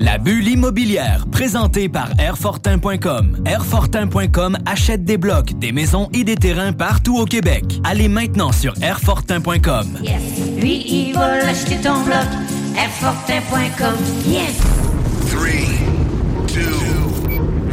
La bulle immobilière, présentée par Airfortin.com. Airfortin.com achète des blocs, des maisons et des terrains partout au Québec. Allez maintenant sur Airfortin.com. Yes. Lui, il va l'acheter ton bloc. Airfortin.com. Yes. 3, 2,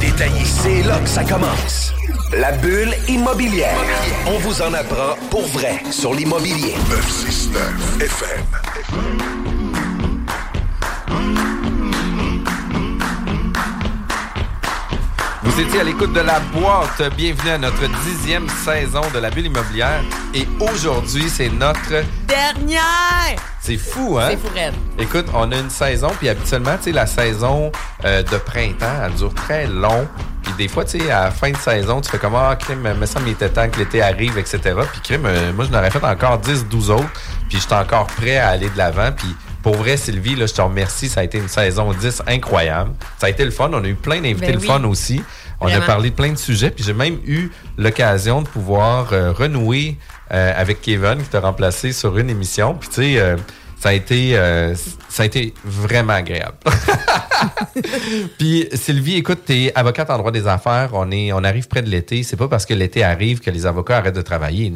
détaillé. C'est là que ça commence. La bulle immobilière. On vous en apprend pour vrai sur l'immobilier. 969 FM. Vous étiez à l'écoute de la boîte. Bienvenue à notre dixième saison de la bulle immobilière. Et aujourd'hui, c'est notre... Dernière! C'est fou, hein? C'est fou, raide. Écoute, on a une saison, puis habituellement, tu sais, la saison euh, de printemps, elle dure très long. Puis des fois, tu sais, à la fin de saison, tu fais comme, ah, crime, me semble qu'il était temps que l'été arrive, etc. Puis crime, euh, moi, je n'aurais fait encore 10, 12 autres. Puis j'étais encore prêt à aller de l'avant. Puis pour vrai, Sylvie, là, je te remercie. Ça a été une saison 10 incroyable. Ça a été le fun. On a eu plein d'invités Ben le oui. fun aussi. On Vraiment. a parlé de plein de sujets. Puis j'ai même eu l'occasion de pouvoir euh, renouer euh, avec Kevin qui t'a remplacé sur une émission. Puis tu sais, euh, ça a été euh, ça a été vraiment agréable. Puis Sylvie, écoute, tu es avocate en droit des affaires. On est on arrive près de l'été. C'est pas parce que l'été arrive que les avocats arrêtent de travailler.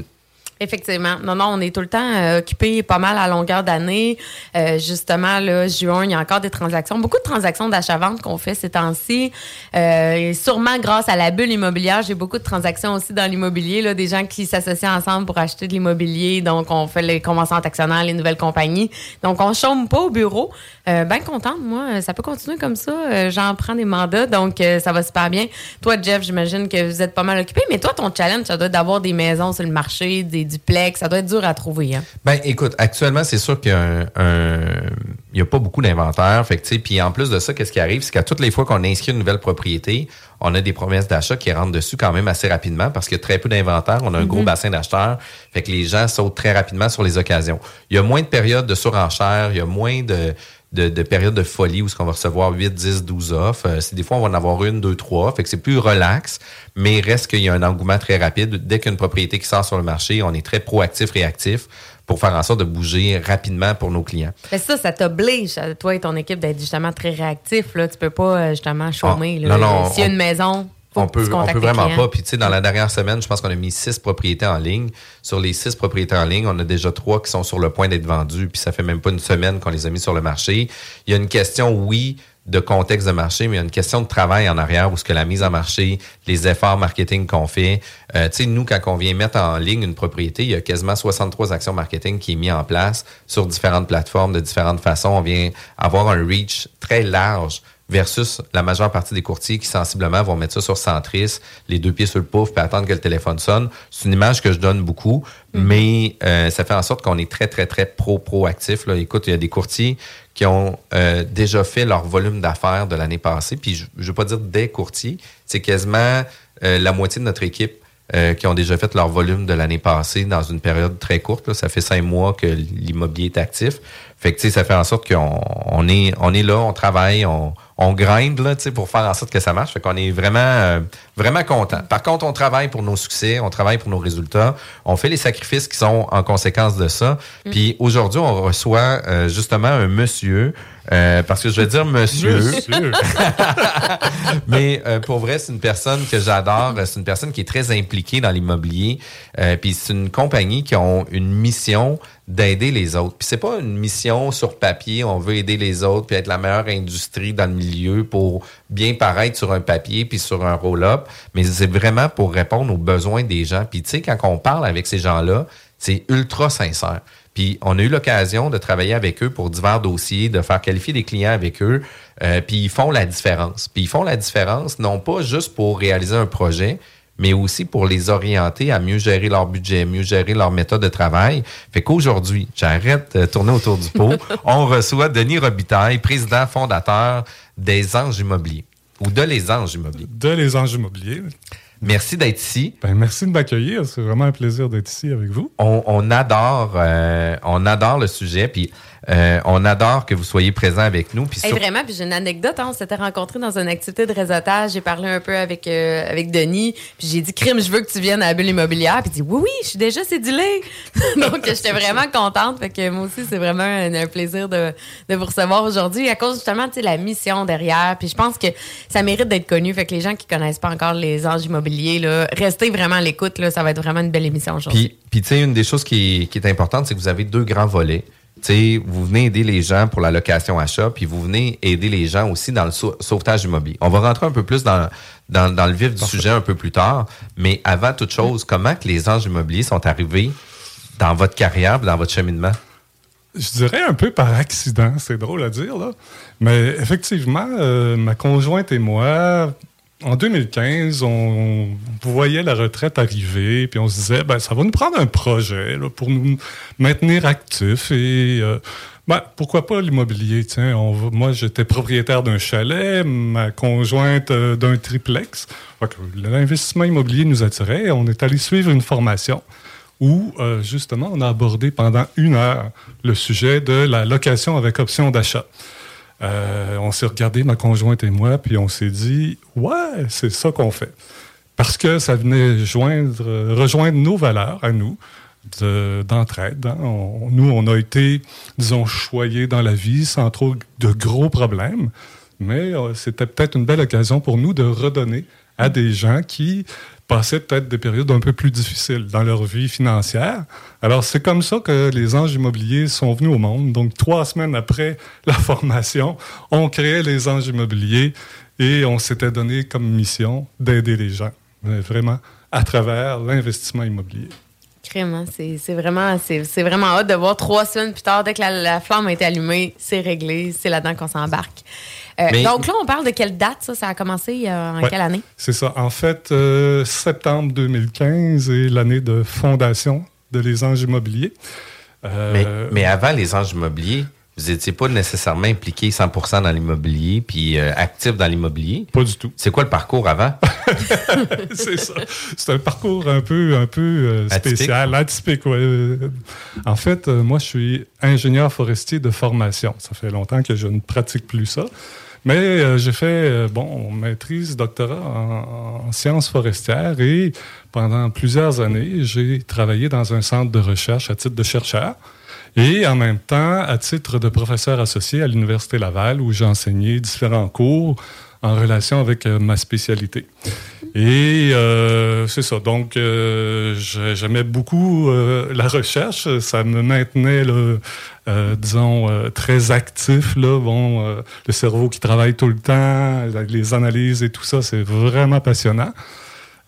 Effectivement. Non, non, on est tout le temps euh, occupé pas mal à longueur d'année. Euh, justement, là, juin, il y a encore des transactions. Beaucoup de transactions d'achat-vente qu'on fait ces temps-ci. Euh, et sûrement grâce à la bulle immobilière, j'ai beaucoup de transactions aussi dans l'immobilier. Là, des gens qui s'associent ensemble pour acheter de l'immobilier. Donc, on fait les conventions actionnaires, les nouvelles compagnies. Donc, on chôme pas au bureau. Euh, ben contente, moi. Ça peut continuer comme ça. Euh, J'en prends des mandats, donc euh, ça va super bien. Toi, Jeff, j'imagine que vous êtes pas mal occupé. Mais toi, ton challenge, ça doit être d'avoir des maisons sur le marché, des duplex. Ça doit être dur à trouver. Hein? Ben, écoute, actuellement, c'est sûr qu'il y a un, un- il y a pas beaucoup d'inventaire. Fait que, puis en plus de ça, qu'est-ce qui arrive? C'est qu'à toutes les fois qu'on inscrit une nouvelle propriété, on a des promesses d'achat qui rentrent dessus quand même assez rapidement parce qu'il y a très peu d'inventaire. On a un gros bassin d'acheteurs. Fait que les gens sautent très rapidement sur les occasions. Il y a moins de périodes de surenchère. Il y a moins de, de, de périodes de folie où ce qu'on va recevoir 8, 10, 12 offres. Euh, c'est des fois, on va en avoir une, deux, trois. Fait que c'est plus relax, mais reste qu'il y a un engouement très rapide. Dès qu'il y a une propriété qui sort sur le marché, on est très proactif, réactif pour faire en sorte de bouger rapidement pour nos clients. Mais ça, ça t'oblige, toi et ton équipe, d'être justement très réactifs. Là. Tu peux pas euh, justement chômer. Ah, là. non, non, S'il y a on- une maison, on peut, on peut vraiment clients. pas. Puis, tu sais, dans la dernière semaine, je pense qu'on a mis six propriétés en ligne. Sur les six propriétés en ligne, on a déjà trois qui sont sur le point d'être vendues. Puis, ça fait même pas une semaine qu'on les a mis sur le marché. Il y a une question, oui, de contexte de marché, mais il y a une question de travail en arrière où ce que la mise en marché, les efforts marketing qu'on fait. Euh, tu sais, nous, quand on vient mettre en ligne une propriété, il y a quasiment 63 actions marketing qui est mis en place sur différentes plateformes de différentes façons. On vient avoir un reach très large versus la majeure partie des courtiers qui sensiblement vont mettre ça sur centris, les deux pieds sur le pouf, puis attendre que le téléphone sonne. C'est une image que je donne beaucoup, mais euh, ça fait en sorte qu'on est très, très, très pro proactif. Là. Écoute, il y a des courtiers qui ont euh, déjà fait leur volume d'affaires de l'année passée, puis je ne veux pas dire des courtiers, c'est quasiment euh, la moitié de notre équipe euh, qui ont déjà fait leur volume de l'année passée dans une période très courte. là. Ça fait cinq mois que l'immobilier est actif. Fait que, tu sais, ça fait en sorte qu'on on est, on est là, on travaille, on, on grind là, tu sais, pour faire en sorte que ça marche. Fait qu'on est vraiment, euh, vraiment content. Par contre, on travaille pour nos succès, on travaille pour nos résultats. On fait les sacrifices qui sont en conséquence de ça. Puis aujourd'hui, on reçoit euh, justement un monsieur, euh, parce que je vais dire monsieur. Mais euh, pour vrai, c'est une personne que j'adore. C'est une personne qui est très impliquée dans l'immobilier. Euh, puis c'est une compagnie qui ont une mission d'aider les autres. Puis c'est pas une mission sur papier, on veut aider les autres puis être la meilleure industrie dans le milieu pour bien paraître sur un papier puis sur un roll-up, mais c'est vraiment pour répondre aux besoins des gens. Puis tu sais quand on parle avec ces gens-là, c'est ultra sincère. Puis on a eu l'occasion de travailler avec eux pour divers dossiers, de faire qualifier des clients avec eux. Euh, puis ils font la différence. Puis ils font la différence non pas juste pour réaliser un projet, mais aussi pour les orienter à mieux gérer leur budget, mieux gérer leur méthode de travail. Fait qu'aujourd'hui, j'arrête de tourner autour du pot. On reçoit Denis Robitaille, président fondateur des Anges Immobiliers ou de Les Anges Immobiliers. De Les Anges Immobiliers. Merci d'être ici. Ben, merci de m'accueillir. C'est vraiment un plaisir d'être ici avec vous. On, adore, euh, on adore le sujet. Puis euh, on adore que vous soyez présents avec nous. Puis Vraiment, puis j'ai une anecdote. Hein, on s'était rencontrés dans une activité de réseautage. J'ai parlé un peu avec, euh, avec Denis. Puis j'ai dit, Crime, je veux que tu viennes à la bulle immobilière. Puis il dit, oui, oui, je suis déjà cédulée. Donc, j'étais vraiment contente. Fait que moi aussi, c'est vraiment un, plaisir de, de, vous recevoir aujourd'hui à cause justement de la mission derrière. Puis je pense que ça mérite d'être connu. Fait que les gens qui connaissent pas encore les anges immobiliers, là, restez vraiment à l'écoute. Ça va être vraiment une belle émission aujourd'hui. Puis, puis tu sais, une des choses qui, qui est importante, c'est que vous avez deux grands volets vous venez aider les gens pour la location achat, puis vous venez aider les gens aussi dans le sauvetage immobilier. On va rentrer un peu plus dans, dans, le vif du sujet un peu plus tard, mais avant toute chose, comment que les anges immobiliers sont arrivés dans votre carrière, dans votre cheminement? Je dirais un peu par accident, c'est drôle à dire, là. Mais effectivement, euh, ma conjointe et moi, en 2015, on, voyait la retraite arriver, puis on se disait, ben, ça va nous prendre un projet pour nous maintenir actifs et euh, ben, pourquoi pas l'immobilier? Tiens, moi, j'étais propriétaire d'un chalet, ma conjointe euh, d'un triplex. L'investissement immobilier nous attirait. On est allé suivre une formation où, euh, justement, on a abordé pendant une heure le sujet de la location avec option d'achat. Euh, on s'est regardé, ma conjointe et moi, puis on s'est dit, ouais, c'est ça qu'on fait. Parce que ça venait joindre, rejoindre nos valeurs à nous d'entraide. Hein. nous, on a été, disons, choyés dans la vie sans trop de gros problèmes, mais euh, c'était peut-être une belle occasion pour nous de redonner à des gens qui passaient peut-être des périodes un peu plus difficiles dans leur vie financière. Alors, c'est comme ça que les anges immobiliers sont venus au monde. Donc, trois semaines après la formation, on créait les anges immobiliers et on s'était donné comme mission d'aider les gens, vraiment, à travers l'investissement immobilier. Hein, c'est vraiment, c'est vraiment hâte de voir trois semaines plus tard, dès que la flamme a été allumée, c'est réglé, c'est là-dedans qu'on s'embarque. Euh, donc là, on parle de quelle date, ça? Ça a commencé euh, en quelle année? C'est ça. En fait, euh, septembre 2015 est l'année de fondation de Les Anges Immobiliers. Mais, avant Les Anges Immobiliers, vous n'étiez pas nécessairement impliqué 100 dans l'immobilier puis actif dans l'immobilier. Pas du tout. C'est quoi le parcours avant? c'est ça. C'est un parcours un peu, un peu spécial, atypique. En fait, moi, je suis ingénieur forestier de formation. Ça fait longtemps que je ne pratique plus ça. Mais euh, j'ai fait, euh, bon, maîtrise, doctorat en, sciences forestières et pendant plusieurs années, j'ai travaillé dans un centre de recherche à titre de chercheur et en même temps à titre de professeur associé à l'Université Laval où j'ai enseigné différents cours en relation avec euh, ma spécialité. Et euh, c'est ça. Donc, euh, j'aimais beaucoup euh, la recherche. Ça me maintenait, disons, très actif. Là. Bon, le cerveau qui travaille tout le temps, les analyses et tout ça, c'est vraiment passionnant.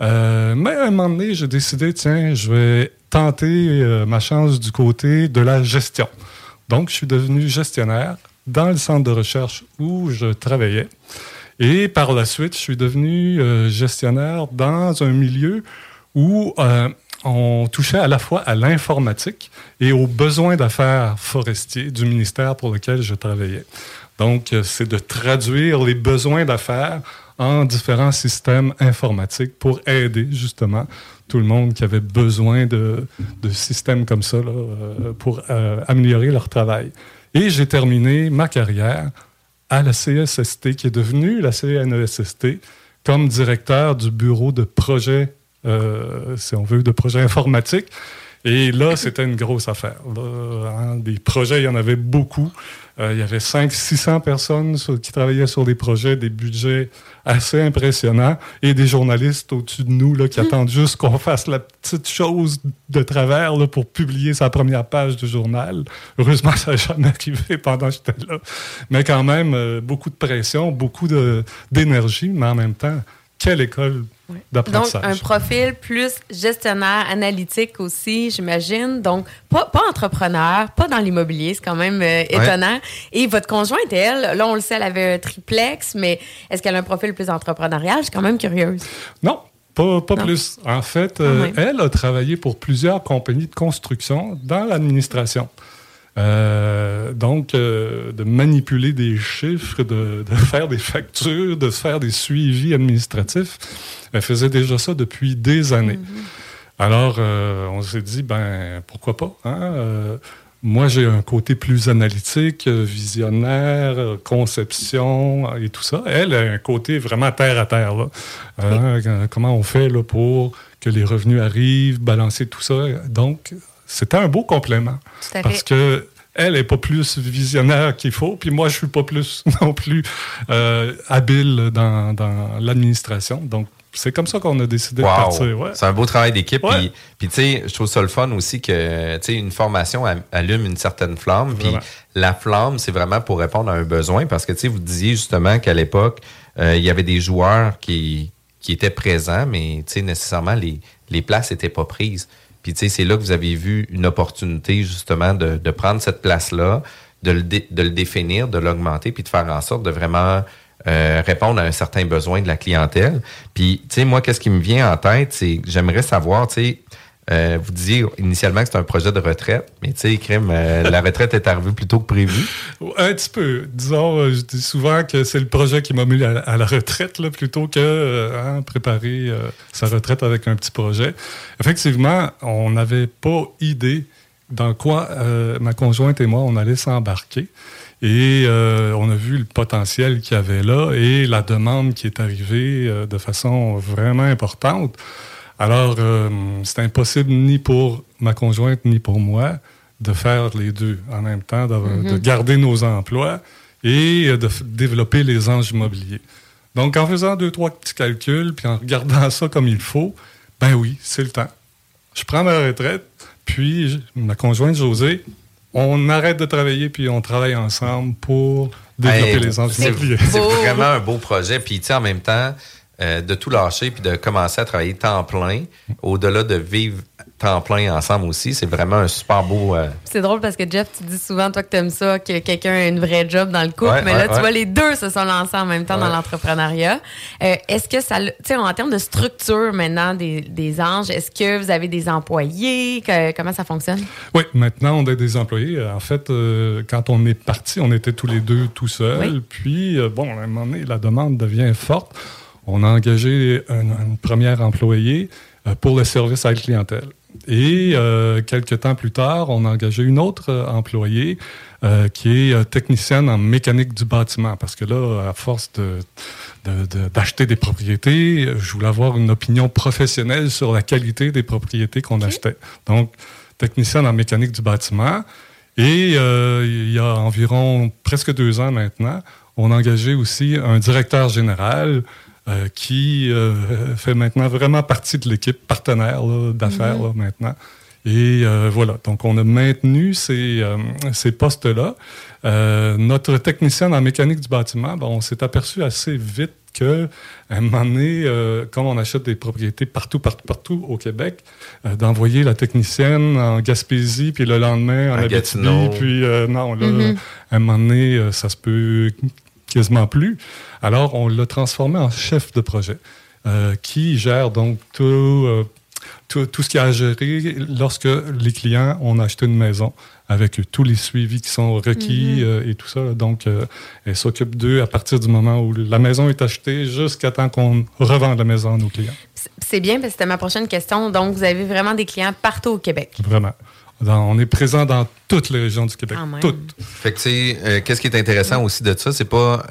Mais à un moment donné, j'ai décidé, tiens, je vais tenter ma chance du côté de la gestion. Donc, je suis devenu gestionnaire dans le centre de recherche où je travaillais. Et par la suite, je suis devenu euh, gestionnaire dans un milieu où euh, on touchait à la fois à l'informatique et aux besoins d'affaires forestiers du ministère pour lequel je travaillais. Donc, euh, c'est de traduire les besoins d'affaires en différents systèmes informatiques pour aider justement tout le monde qui avait besoin de, de systèmes comme ça là, pour améliorer leur travail. Et j'ai terminé ma carrière à la CSST, qui est devenue la CNESST, comme directeur du bureau de projet, euh, si on veut, de projet informatique. Et là, c'était une grosse affaire. Hein, des projets, il y en avait beaucoup. Euh, il y avait 500-600 personnes qui travaillaient sur des projets, des budgets assez impressionnants et des journalistes au-dessus de nous là, qui mm. attendent juste qu'on fasse la petite chose de travers là, pour publier sa première page du journal. Heureusement, ça n'a jamais arrivé pendant que j'étais là. Mais quand même, euh, beaucoup de pression, beaucoup d'énergie, mais en même temps, quelle école donc, un profil plus gestionnaire, analytique aussi, j'imagine. Donc, pas, pas, entrepreneur, pas dans l'immobilier, c'est quand même euh, étonnant. Et votre conjointe, elle, là, on le sait, elle avait un triplex, mais est-ce qu'elle a un profil plus entrepreneurial? Je suis quand même curieuse. Non, Pas, pas plus. En fait, euh, elle a travaillé pour plusieurs compagnies de construction dans l'administration. Euh, donc, euh, de manipuler des chiffres, de, de, faire des factures, de faire des suivis administratifs. Elle faisait déjà ça depuis des années. Mm-hmm. Alors, on s'est dit, ben, pourquoi pas? Hein? Moi, j'ai un côté plus analytique, visionnaire, conception et tout ça. Elle a un côté vraiment terre à terre. Là. Euh, comment on fait là, pour que les revenus arrivent, balancer tout ça? Donc, c'était un beau complément. Parce que elle n'est pas plus visionnaire qu'il faut, puis moi, je suis pas plus non plus euh, habile dans, dans l'administration. Donc, c'est comme ça qu'on a décidé de partir. C'est un beau travail d'équipe. Puis, tu sais, je trouve ça le fun aussi que, tu sais, une formation allume une certaine flamme. Puis, la flamme, c'est vraiment pour répondre à un besoin. Parce que, tu sais, vous disiez justement qu'à l'époque, euh, il y avait des joueurs qui, qui étaient présents, mais, tu sais, nécessairement, les, les places n'étaient pas prises. Puis, tu sais, c'est là que vous avez vu une opportunité, justement, de, de prendre cette place-là, de le, de le définir, de l'augmenter, puis de faire en sorte de vraiment euh, répondre à un certain besoin de la clientèle. Puis, tu sais, moi, qu'est-ce qui me vient en tête, c'est j'aimerais savoir, tu sais, euh, vous disiez initialement que c'est un projet de retraite, mais tu sais, crime, euh, la retraite est arrivée plus tôt que prévu. Un petit peu. Disons, je dis souvent que c'est le projet qui m'a mis à, la retraite, là, plutôt que hein, préparer sa retraite avec un petit projet. Effectivement, on n'avait pas idée dans quoi ma conjointe et moi, on allait s'embarquer. Et euh, on a vu le potentiel qu'il y avait là et la demande qui est arrivée euh, de façon vraiment importante. Alors, euh, c'est impossible ni pour ma conjointe ni pour moi de faire les deux en même temps, de, mm-hmm. garder nos emplois et de développer les anges immobiliers. Donc, en faisant deux, trois petits calculs, puis en regardant ça comme il faut, ben oui, c'est le temps. Je prends ma retraite, puis ma conjointe Josée, on arrête de travailler puis on travaille ensemble pour développer les entreprises. C'est vraiment un beau projet. Puis, tu sais, en même temps, euh, de tout lâcher puis de commencer à travailler temps plein, au-delà de vivre temps plein ensemble aussi. C'est vraiment un super beau. Euh, c'est drôle parce que Jeff, tu dis souvent, toi, que tu aimes ça, que quelqu'un ait une vraie job dans le couple. mais là, tu vois, les deux se sont lancés en même temps dans l'entrepreneuriat. Euh, est-ce que ça. Tu sais, en termes de structure maintenant des, des anges, est-ce que vous avez des employés? comment ça fonctionne? Oui, maintenant, on a des employés. En fait, euh, quand on est parti, on était tous les deux tout seuls. Puis, bon, à un moment donné, la demande devient forte. On a engagé une, une première employée pour le service à la clientèle. Et euh, quelques temps plus tard, on a engagé une autre euh, employée euh, qui est euh, technicienne en mécanique du bâtiment. Parce que là, à force de, d'acheter des propriétés, je voulais avoir une opinion professionnelle sur la qualité des propriétés qu'on achetait. Donc, technicienne en mécanique du bâtiment. Et il y a environ presque deux ans maintenant, on a engagé aussi un directeur général euh, qui euh, fait maintenant vraiment partie de l'équipe partenaire d'affaires mhm. maintenant. Et euh, voilà, donc on a maintenu ces, ces postes-là. notre technicienne en mécanique du bâtiment, on s'est aperçu assez vite que, à un moment donné, comme on achète des propriétés partout, partout, partout au Québec, d'envoyer la technicienne en Gaspésie, puis le lendemain en Abitibi, puis non, là, mhm. à un moment donné, ça se peut quasiment plus. Alors, on l'a transformé en chef de projet euh, qui gère donc euh, tout, tout, ce qui a à gérer lorsque les clients ont acheté une maison avec tous les suivis qui sont requis mm-hmm. euh, et tout ça. Donc, elle s'occupe d'eux à partir du moment où la maison est achetée jusqu'à temps qu'on revende la maison à nos clients. C'est bien, parce que c'était ma prochaine question. Donc, vous avez vraiment des clients partout au Québec? Vraiment on est présent dans toutes les régions du Québec. toutes. Fait que, euh, qu'est-ce qui est intéressant aussi de ça, c'est pas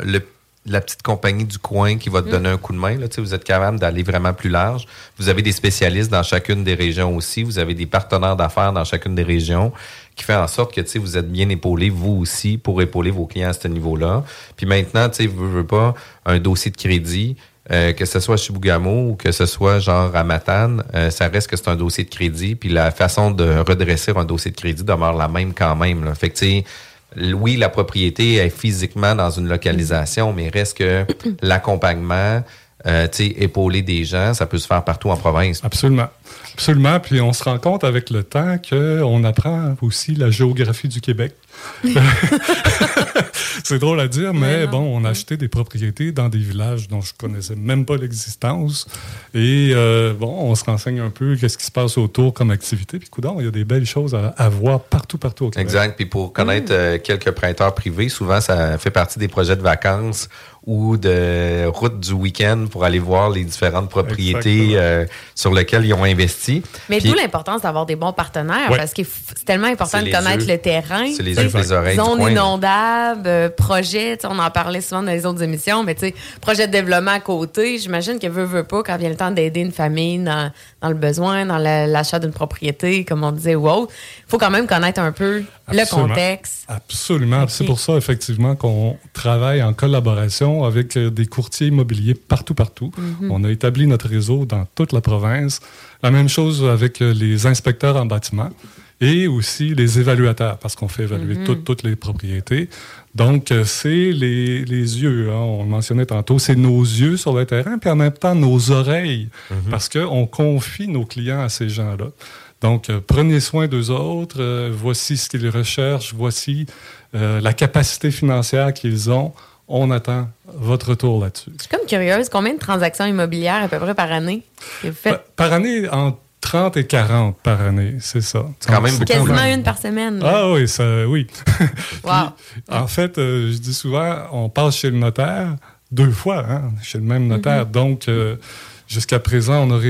la petite compagnie du coin qui va te mm. donner un coup de main. Là. Vous êtes capable d'aller vraiment plus large. Vous avez des spécialistes dans chacune des régions aussi. Vous avez des partenaires d'affaires dans chacune des régions qui fait en sorte que vous êtes bien épaulé, vous aussi, pour épauler vos clients à ce niveau-là. Puis maintenant, vous ne veux pas un dossier de crédit. Euh, que ce soit à Chibougamau ou que ce soit genre à Matane, euh, ça reste que c'est un dossier de crédit. Puis la façon de redresser un dossier de crédit demeure la même quand même. Là. Fait que, oui, la propriété est physiquement dans une localisation, mais reste que l'accompagnement, euh, épauler des gens, ça peut se faire partout en province. Absolument. Absolument. Puis on se rend compte avec le temps qu'on apprend aussi la géographie du Québec. c'est drôle à dire, mais, bon, on a acheté des propriétés dans des villages dont je connaissais même pas l'existence. Et euh, bon, on se renseigne un peu qu'est-ce qui se passe autour comme activité. Puis, coudons, il y a des belles choses à, voir partout, partout au Québec. Exact. Puis pour connaître euh, quelques prêteurs privés, souvent, ça fait partie des projets de vacances ou de route du week-end pour aller voir les différentes propriétés euh, sur lesquelles ils ont investi. Mais d'où l'importance d'avoir des bons partenaires parce que c'est tellement important de connaître le terrain. C'est les yeux les oreilles. Zone inondable, euh, projet, on en parlait souvent dans les autres émissions, mais tu sais, projet de développement à côté, j'imagine que veut, veut pas, quand vient le temps d'aider une famille dans, dans, le besoin, dans l'achat d'une propriété, comme on disait, ou autre, il faut quand même connaître un peu le contexte. Absolument. C'est pour ça, effectivement, qu'on travaille en collaboration avec euh, des courtiers immobiliers partout, partout. Mhm. On a établi notre réseau dans toute la province. La même chose avec euh, les inspecteurs en bâtiment et aussi les évaluateurs, parce qu'on fait évaluer mhm. toutes, les propriétés. Donc, euh, c'est les, yeux, hein, on le mentionnait tantôt, c'est nos yeux sur le terrain, puis en même temps nos oreilles, mhm. parce qu'on confie nos clients à ces gens-là. Donc, prenez soin d'eux autres, voici ce qu'ils recherchent, voici la capacité financière qu'ils ont on attend votre retour là-dessus. Je suis comme curieuse, combien de transactions immobilières à peu près par année vous faites? Par, année, entre 30 et 40 par année, c'est ça. Quand même beaucoup. Quasiment une par semaine. Ah oui, ça, oui. en fait, euh, je dis souvent, on passe chez le notaire deux fois, hein, chez le même notaire. Mm-hmm. Donc, euh, Jusqu'à présent, on a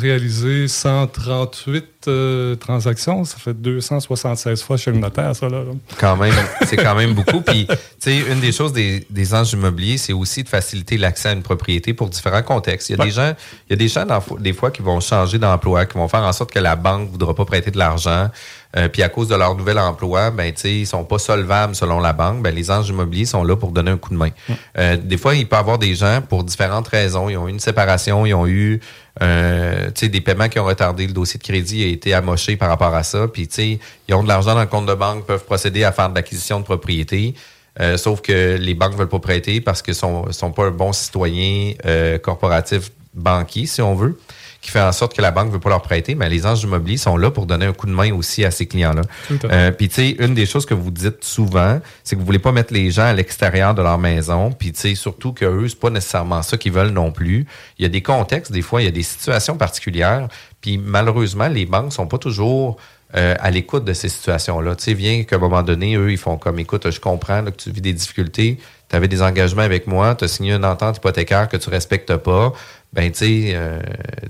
réalisé 138 euh, transactions. Ça fait 276 fois chez le notaire, ça, là. Quand même, c'est quand même beaucoup. Puis, tu sais, une des choses des, des anges immobiliers, c'est aussi de faciliter l'accès à une propriété pour différents contextes. Il y a des gens, il y a des gens, des fois, qui vont changer d'emploi, qui vont faire en sorte que la banque ne voudra pas prêter de l'argent. Euh, puis à cause de leur nouvel emploi, ben tu sais, ils sont pas solvables selon la banque. Ben les anges immobiliers sont là pour donner un coup de main. Euh, des fois, il peut y avoir des gens pour différentes raisons. Ils ont eu une séparation, ils ont eu euh, des paiements qui ont retardé. Le dossier de crédit a été amoché par rapport à ça. Puis tu sais, ils ont de l'argent dans le compte de banque, peuvent procéder à faire de l'acquisition de propriété. Euh, sauf que les banques veulent pas prêter parce qu'ils sont, sont pas un bon citoyen corporatif banquier, si on veut qui fait en sorte que la banque ne veut pas leur prêter, mais les anges immobiliers sont là pour donner un coup de main aussi à ces clients-là. Euh, puis, tu sais, une des choses que vous dites souvent, c'est que vous voulez pas mettre les gens à l'extérieur de leur maison. Puis, tu sais, surtout qu'eux, c'est pas nécessairement ça qu'ils veulent non plus. Il y a des contextes, des fois, il y a des situations particulières. Puis, malheureusement, les banques sont pas toujours euh, à l'écoute de ces situations-là. Tu sais, bien qu'à un moment donné, eux, ils font comme, écoute, je comprends que tu vis des difficultés, tu avais des engagements avec moi, tu as signé une entente hypothécaire que tu respectes pas, ben tu sais, euh,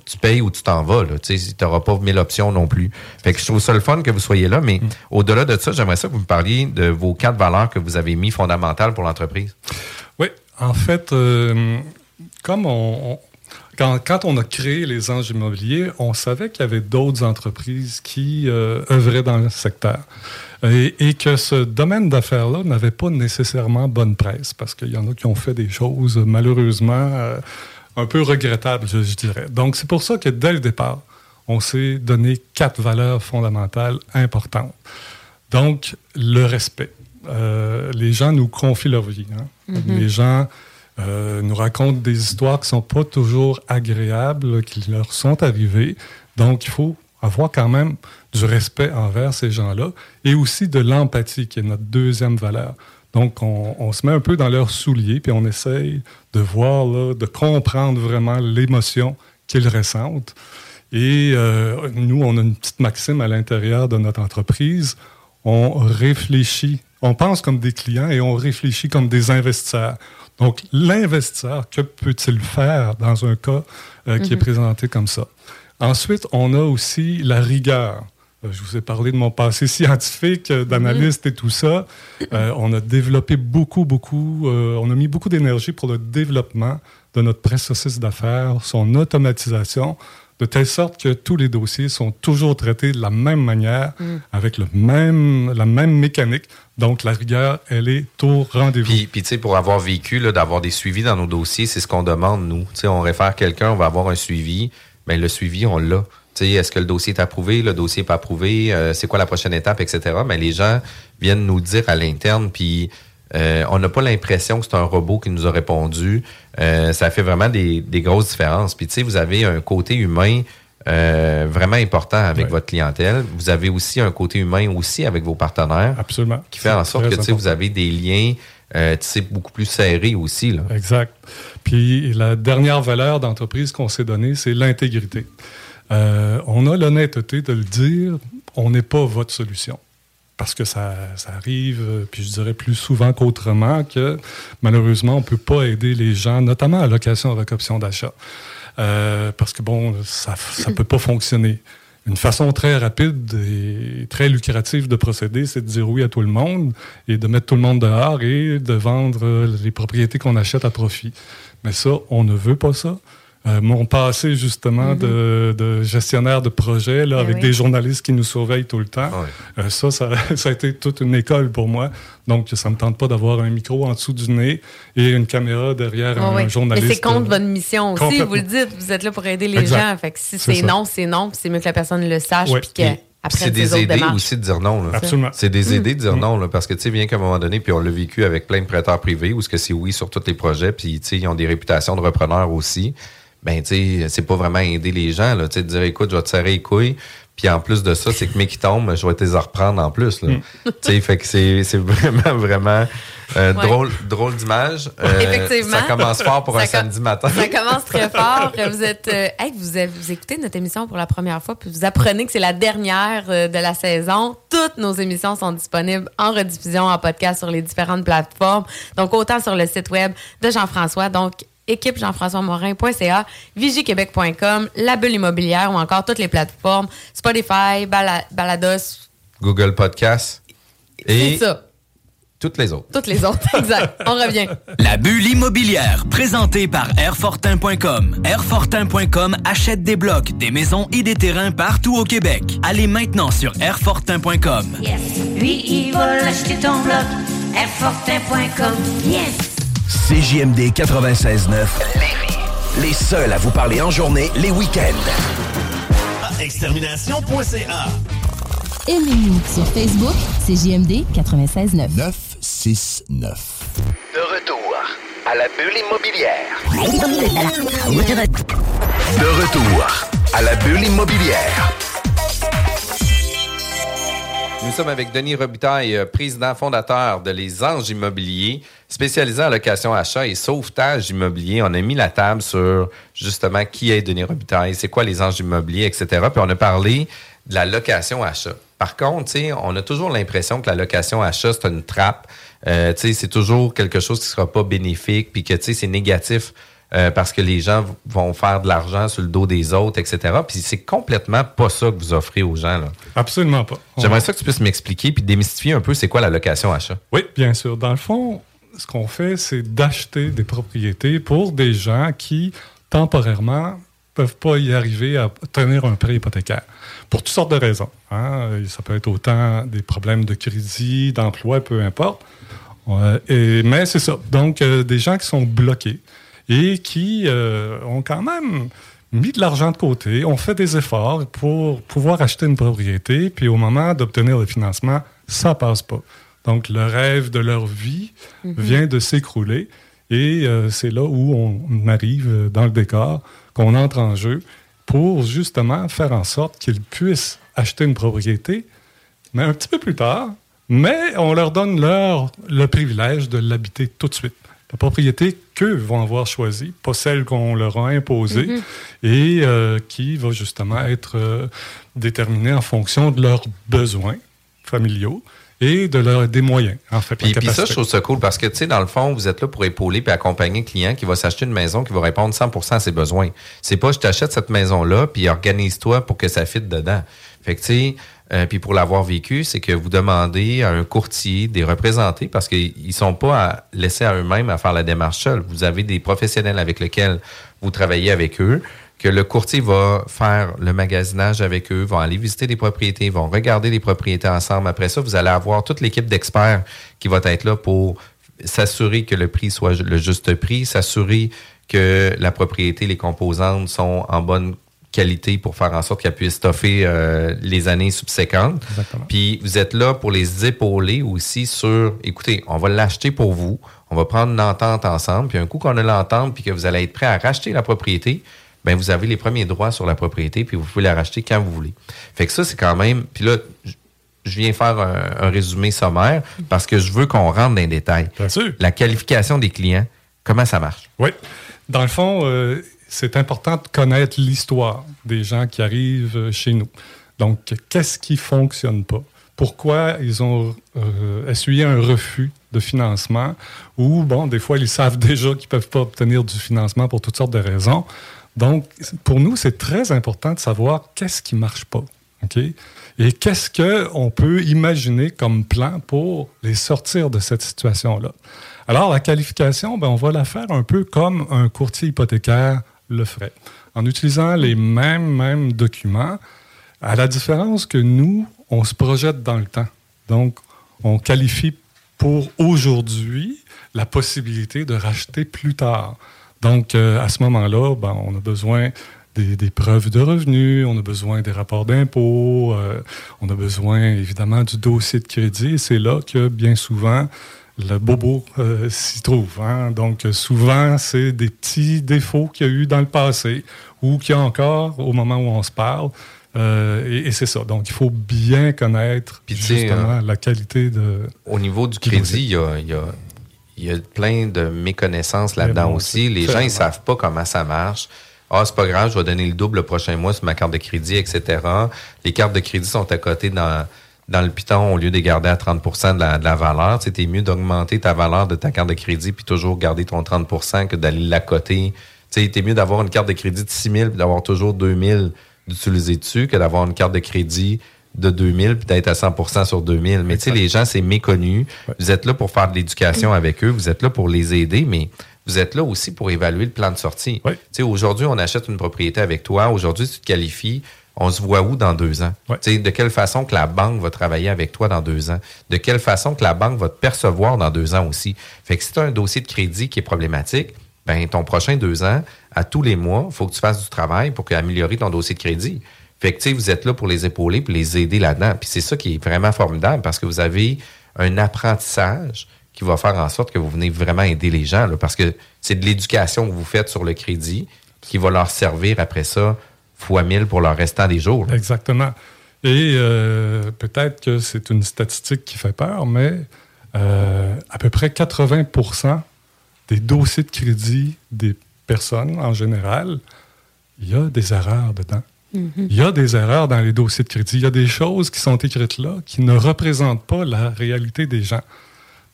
tu payes ou tu t'en vas. Tu n'auras pas mille options non plus. Fait que je trouve ça le fun que vous soyez là, mais mm. au-delà de ça, j'aimerais ça que vous me parliez de vos quatre valeurs que vous avez mis fondamentales pour l'entreprise. Oui, en fait, euh, comme on, quand, on a créé les anges immobiliers, on savait qu'il y avait d'autres entreprises qui euh, œuvraient dans le secteur. Et, et que ce domaine d'affaires-là n'avait pas nécessairement bonne presse, parce qu'il y en a qui ont fait des choses malheureusement un peu regrettable, je, dirais. Donc, c'est pour ça que dès le départ, on s'est donné quatre valeurs fondamentales importantes. Donc, le respect. Euh, les gens nous confient leur vie. Hein. Mm-hmm. Les gens euh, nous racontent des histoires qui ne sont pas toujours agréables, qui leur sont arrivées. Donc, il faut avoir quand même du respect envers ces gens-là et aussi de l'empathie, qui est notre deuxième valeur. Donc, on, se met un peu dans leurs souliers, puis on essaye de voir, de comprendre vraiment l'émotion qu'ils ressentent. Et euh, nous, on a une petite maxime à l'intérieur de notre entreprise. On réfléchit, on pense comme des clients et on réfléchit comme des investisseurs. Donc, l'investisseur, que peut-il faire dans un cas euh, qui est mhm. présenté comme ça? Ensuite, on a aussi la rigueur. Euh, je vous ai parlé de mon passé scientifique, euh, d'analyste et tout ça. Euh, on a développé beaucoup, beaucoup, on a mis beaucoup d'énergie pour le développement de notre processus d'affaires, son automatisation, de telle sorte que tous les dossiers sont toujours traités de la même manière, mm. avec le même, la même mécanique. Donc, la rigueur, elle est au rendez-vous. Puis, puis tu sais, pour avoir vécu, d'avoir des suivis dans nos dossiers, c'est ce qu'on demande, nous. Tu sais, on réfère quelqu'un, on va avoir un suivi. mais le suivi, on l'a est-ce que le dossier est approuvé, le dossier n'est pas approuvé, euh, c'est quoi la prochaine étape, etc. Mais les gens viennent nous dire à l'interne, puis euh, on n'a pas l'impression que c'est un robot qui nous a répondu. Euh, ça fait vraiment des, grosses différences. Puis tu sais, vous avez un côté humain euh, vraiment important avec votre clientèle. Vous avez aussi un côté humain aussi avec vos partenaires. Absolument. Qui fait en sorte que vous avez des liens euh, beaucoup plus serrés aussi. Là. Exact. Puis la dernière valeur d'entreprise qu'on s'est donnée, c'est l'intégrité. Euh, on a l'honnêteté de le dire, on n'est pas votre solution. Parce que ça, arrive, puis je dirais plus souvent qu'autrement, que malheureusement, on ne peut pas aider les gens, notamment à location à option d'achat. Euh, parce que, bon, ça ne peut pas fonctionner. Une façon très rapide et très lucrative de procéder, c'est de dire oui à tout le monde et de mettre tout le monde dehors et de vendre les propriétés qu'on achète à profit. Mais ça, on ne veut pas ça. Euh, mon passé justement mm-hmm. de, gestionnaire de projet là, ben avec des journalistes qui nous surveillent tout le temps. Euh, ça, ça, a été toute une école pour moi. Donc, ça me tente pas d'avoir un micro en dessous du nez et une caméra derrière un journaliste. Mais c'est contre votre mission aussi, vous le dites. Vous êtes là pour aider les gens. Fait que si c'est non, c'est non. C'est mieux que la personne le sache. c'est des idées aussi de dire non. Absolument. C'est des idées de dire non, là, parce que, tu sais, bien qu'à un moment donné, puis on l'a vécu avec plein de prêteurs privés, où ce que c'est oui sur tous les projets, puis, tu sais, ils ont des réputations de repreneurs aussi ben tu sais, c'est pas vraiment aider les gens, là, tu sais, de dire écoute, je vais te serrer les couilles. Puis en plus de ça, c'est que mes qui tombent, je vais te les reprendre en plus. Là. Mm. tu sais, fait que c'est, vraiment, vraiment euh, drôle, drôle d'image. Euh, Effectivement. Ça commence fort pour un samedi matin. Ça commence très fort. Vous êtes, euh, vous, vous, écoutez notre émission pour la première fois, puis vous apprenez que c'est la dernière de la saison. Toutes nos émissions sont disponibles en rediffusion, en podcast sur les différentes plateformes. Donc autant sur le site web de Jean-François. Donc équipe Jean-François Morin.ca, vigiquebec.com, la bulle immobilière ou encore toutes les plateformes, Spotify, Balados. Google Podcasts. Et ça. Toutes les autres. Toutes les autres, exact. On revient. La bulle immobilière, présentée par Airfortin.com. Airfortin.com achète des blocs, des maisons et des terrains partout au Québec. Allez maintenant sur Airfortin.com. Yes. Lui, il va acheter ton bloc. Airfortin.com. Yes. CJMD 96.9 Les seuls à vous parler en journée, les week-ends. Extermination.ca Aimez-nous sur Facebook, CJMD 96.9 969 De retour à la bulle immobilière. De retour à la bulle immobilière. Nous sommes avec Denis Robitaille, euh, président fondateur de Les Anges Immobiliers, spécialisé en location achat et sauvetage immobilier. On a mis la table sur justement qui est Denis Robitaille, c'est quoi les Anges Immobiliers, etc. Puis on a parlé de la location achat. Par contre, on a toujours l'impression que la location achat, c'est une trappe. Euh, c'est toujours quelque chose qui ne sera pas bénéfique, puis que c'est négatif euh, parce que les gens vont faire de l'argent sur le dos des autres, etc. Puis c'est complètement pas ça que vous offrez aux gens. Là. Absolument pas. J'aimerais ça que tu puisses m'expliquer puis démystifier un peu c'est quoi la location achat. Oui, bien sûr. Dans le fond, ce qu'on fait, c'est d'acheter des propriétés pour des gens qui, temporairement, peuvent pas y arriver à tenir un prêt hypothécaire. Pour toutes sortes de raisons. Hein. Ça peut être autant des problèmes de crédit, d'emploi, peu importe. et, mais c'est ça. Donc, euh, des gens qui sont bloqués et qui euh, ont quand même mis de l'argent de côté, ont fait des efforts pour pouvoir acheter une propriété, puis au moment d'obtenir le financement, ça passe pas. Donc le rêve de leur vie mhm. vient de s'écrouler et euh, c'est là où on arrive dans le décor, qu'on entre en jeu pour justement faire en sorte qu'ils puissent acheter une propriété, mais un petit peu plus tard, mais on leur donne leur, le privilège de l'habiter tout de suite la propriété qu'eux vont avoir choisie, pas celle qu'on leur a imposée, mhm. et euh, qui va justement être euh, déterminée en fonction de leurs besoins familiaux et de leur, des moyens, en fait. Puis, puis ça, je trouve ça cool parce que, tu sais, dans le fond, vous êtes là pour épauler puis accompagner le client qui va s'acheter une maison qui va répondre 100% à ses besoins. C'est pas, je t'achète cette maison-là, puis organise-toi pour que ça fitte dedans. Fait que, tu sais, euh, puis pour l'avoir vécu, c'est que vous demandez à un courtier des représenter parce qu'ils ne sont pas à laisser à eux-mêmes à faire la démarche seule. Vous avez des professionnels avec lesquels vous travaillez avec eux, que le courtier va faire le magasinage avec eux, vont aller visiter les propriétés, vont regarder les propriétés ensemble. Après ça, vous allez avoir toute l'équipe d'experts qui va être là pour s'assurer que le prix soit le juste prix, s'assurer que la propriété, les composantes sont en bonne qualité pour faire en sorte qu'elle puisse stoffer euh, les années subséquentes. Puis vous êtes là pour les épauler aussi sur, écoutez, on va l'acheter pour vous, on va prendre une entente ensemble, puis un coup qu'on a l'entente, puis que vous allez être prêt à racheter la propriété, ben vous avez les premiers droits sur la propriété, puis vous pouvez la racheter quand vous voulez. Fait que ça, c'est quand même. Puis là, je viens faire un, résumé sommaire parce que je veux qu'on rentre dans les détails. Bien sûr. La qualification des clients, comment ça marche? Oui. Dans le fond, euh, c'est important de connaître l'histoire des gens qui arrivent euh, chez nous. Donc, qu'est-ce qui fonctionne pas? Pourquoi ils ont euh, essuyé un refus de financement? Ou, bon, des fois, ils savent déjà qu'ils ne peuvent pas obtenir du financement pour toutes sortes de raisons. Donc, pour nous, c'est très important de savoir qu'est-ce qui ne marche pas. OK? Et qu'est-ce qu'on peut imaginer comme plan pour les sortir de cette situation-là? Alors, la qualification, ben, on va la faire un peu comme un courtier hypothécaire le ferait, en utilisant les mêmes, mêmes documents, à la différence que nous, on se projette dans le temps. Donc, on qualifie pour aujourd'hui la possibilité de racheter plus tard. Donc, euh, à ce moment-là, ben, on a besoin des, preuves de revenus, on a besoin des rapports d'impôts, euh, on a besoin évidemment du dossier de crédit. C'est là que bien souvent le bobo euh, s'y trouve. Hein. Donc souvent, c'est des petits défauts qu'il y a eu dans le passé ou qu'il y a encore au moment où on se parle. Euh, et, c'est ça. Donc, il faut bien connaître justement la qualité de. Au niveau du crédit, il y a, il y a plein de méconnaissances là-dedans aussi. Les gens, ils savent pas comment ça marche. Ah, c'est pas grave, je vais donner le double le prochain mois sur ma carte de crédit, etc. Les cartes de crédit sont à côté dans, dans le piton au lieu de garder à 30 de la, de la valeur. C'était mieux d'augmenter ta valeur de ta carte de crédit puis toujours garder ton 30% que d'aller la coter. C'était mieux d'avoir une carte de crédit de 6 000 puis d'avoir toujours 2 000 d'utiliser dessus que d'avoir une carte de crédit de 2000 puis d'être à 100% sur 2000. Mais tu sais, les gens, c'est méconnu. Vous êtes là pour faire de l'éducation avec eux. Vous êtes là pour les aider, mais vous êtes là aussi pour évaluer le plan de sortie. Aujourd'hui, on achète une propriété avec toi. Aujourd'hui, tu te qualifies. On se voit où dans deux ans? De quelle façon que la banque va travailler avec toi dans deux ans? De quelle façon que la banque va te percevoir dans deux ans aussi? Fait que si tu as un dossier de crédit qui est problématique, ben ton prochain deux ans, à tous les mois, il faut que tu fasses du travail pour améliorer ton dossier de crédit. Fait que, vous êtes là pour les épauler, pour les aider là-dedans. Puis c'est ça qui est vraiment formidable parce que vous avez un apprentissage qui va faire en sorte que vous venez vraiment aider les gens, parce que c'est de l'éducation que vous faites sur le crédit qui va leur servir après ça fois mille pour leur restant des jours. Exactement. Et euh, peut-être que c'est une statistique qui fait peur, mais euh, à peu près 80% des dossiers de crédit des personnes en général, il y a des erreurs dedans. Mm-hmm. Il y a des erreurs dans les dossiers de crédit. Il y a des choses qui sont écrites là qui ne représentent pas la réalité des gens.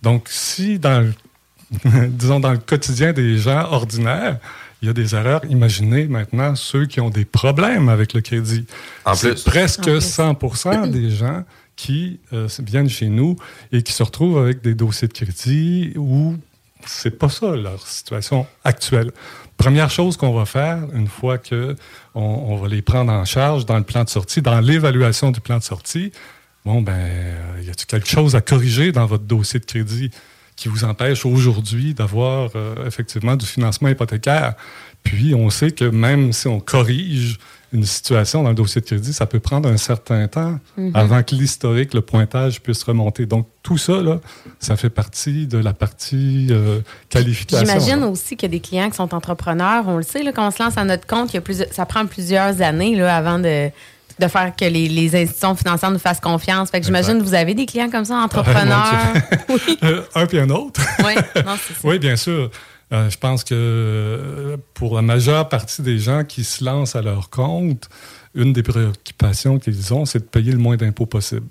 Donc, si dans le, disons dans le quotidien des gens ordinaires, il y a des erreurs. Imaginez maintenant ceux qui ont des problèmes avec le crédit. En plus. Presque 100% des gens qui euh, viennent chez nous et qui se retrouvent avec des dossiers de crédit où c'est pas ça leur situation actuelle. Première chose qu'on va faire une fois que on, va les prendre en charge dans le plan de sortie, dans l'évaluation du plan de sortie, Bon, ben, euh, y a-t-il quelque chose à corriger dans votre dossier de crédit? Qui vous empêche aujourd'hui d'avoir euh, effectivement du financement hypothécaire? Puis, on sait que même si on corrige une situation dans le dossier de crédit, ça peut prendre un certain temps mhm. avant que l'historique, le pointage puisse remonter. Donc, tout ça, là, ça fait partie de la partie euh, qualification. J'imagine aussi qu'il y a des clients qui sont entrepreneurs. On le sait, là, quand on se lance à notre compte, il y a plus, ça prend plusieurs années là, avant de de faire que les, institutions financières nous fassent confiance. Fait que j'imagine que vous avez des clients comme ça, entrepreneurs. oui. Euh, un puis un autre. oui, oui, bien sûr. Euh, je pense que euh, pour la majeure partie des gens qui se lancent à leur compte, une des préoccupations qu'ils ont, c'est de payer le moins d'impôts possible.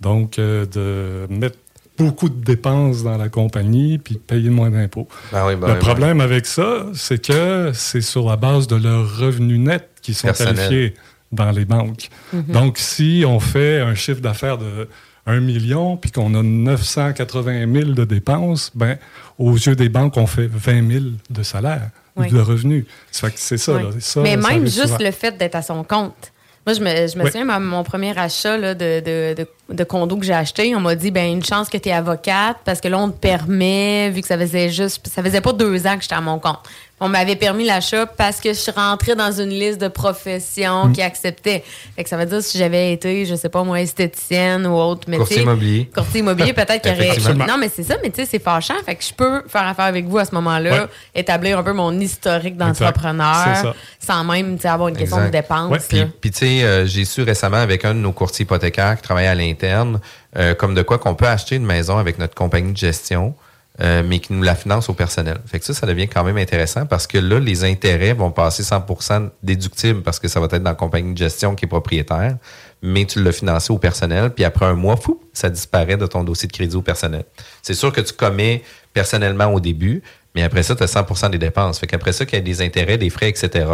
Donc, de mettre beaucoup de dépenses dans la compagnie puis de payer le moins d'impôts. Ben ben le problème avec ça, c'est que c'est sur la base de leurs revenus nets qui sont qualifiés dans les banques. Mhm. Donc, si on fait un chiffre d'affaires de 1 million, puis qu'on a 980 000 de dépenses, ben, aux yeux des banques, on fait 20 000 de salaire ou de revenus. C'est ça, Mais même juste le fait d'être à son compte. Moi, je me, je me souviens, mon premier achat là, de, de, de, condo que j'ai acheté, on m'a dit, ben une chance que tu es avocate, parce que là, on te permet, vu que ça faisait juste, ça faisait pas deux ans que j'étais à mon compte. On m'avait permis l'achat parce que je suis rentrée dans une liste de professions Mm. qui acceptaient. Fait que ça veut dire si j'avais été, je sais pas moi, esthéticienne ou autre métier. Courtier immobilier. Courtier immobilier, peut-être qu'il y aurait. Non, mais c'est ça, mais tu sais, c'est fâchant. Fait que je peux faire affaire avec vous à ce moment-là, Ouais. établir un peu mon historique d'entrepreneur sans même avoir une question Exact. de dépenses. Ouais. Puis, tu sais, euh, j'ai su récemment avec un de nos courtiers hypothécaires qui travaille à l'interne, euh, comme de quoi qu'on peut acheter une maison avec notre compagnie de gestion, euh, mais qui nous la finance au personnel. Fait que ça, ça devient quand même intéressant parce que là, les intérêts vont passer 100% déductibles parce que ça va être dans la compagnie de gestion qui est propriétaire, mais tu l'as financé au personnel, puis après un mois, fou, ça disparaît de ton dossier de crédit au personnel. C'est sûr que tu commets personnellement au début, mais après ça, tu as 100% des dépenses. Fait qu'après ça, qu'il y a des intérêts, des frais, etc.,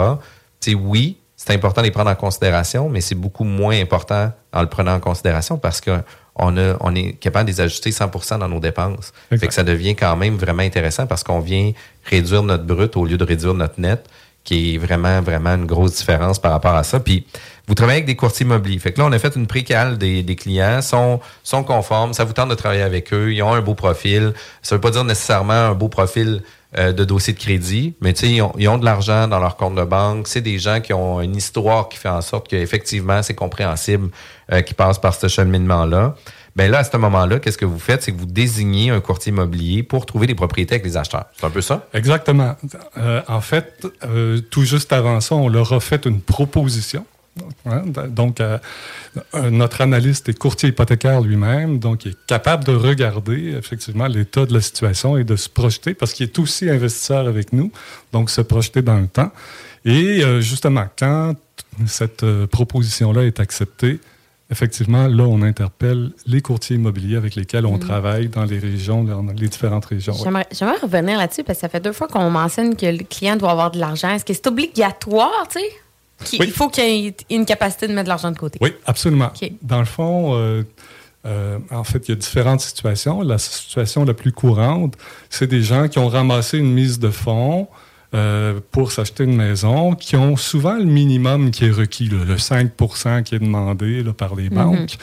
tu oui, c'est important de les prendre en considération, mais c'est beaucoup moins important en le prenant en considération parce que on, a, on est capable de les ajuster 100% dans nos dépenses. Fait que ça devient quand même vraiment intéressant parce qu'on vient réduire notre brut au lieu de réduire notre net, qui est vraiment, vraiment une grosse différence par rapport à ça. Puis, vous travaillez avec des courtiers immobiliers. Fait que là, on a fait une précale des, des clients, sont, sont conformes, ça vous tente de travailler avec eux, ils ont un beau profil. Ça veut pas dire nécessairement un beau profil euh, de dossier de crédit, mais ils ont, ils ont de l'argent dans leur compte de banque. C'est des gens qui ont une histoire qui fait en sorte qu'effectivement, c'est compréhensible euh, qu'ils passent par ce cheminement-là. Ben là, à ce moment-là, qu'est-ce que vous faites? C'est que vous désignez un courtier immobilier pour trouver des propriétés avec les acheteurs. C'est un peu ça? Exactement. Euh, en fait, euh, tout juste avant ça, on leur a fait une proposition. Hein, Donc, euh, notre analyste est courtier hypothécaire lui-même, donc il est capable de regarder effectivement l'état de la situation et de se projeter, parce qu'il est aussi investisseur avec nous, donc se projeter dans le temps. Et euh, justement, quand cette euh, proposition-là est acceptée, effectivement, là, on interpelle les courtiers immobiliers avec lesquels on travaille dans les régions, dans les différentes régions. J'aimerais revenir là-dessus parce que ça fait deux fois qu'on mentionne que le client doit avoir de l'argent. Est-ce que c'est obligatoire, tu sais? Oui. Il faut qu'il y ait une capacité de mettre de l'argent de côté? Oui, absolument. Dans le fond, euh, euh, en fait, il y a différentes situations. La situation la plus courante, c'est des gens qui ont ramassé une mise de fonds euh, pour s'acheter une maison, qui ont souvent le minimum qui est requis, là, le 5 qui est demandé là, par les banques.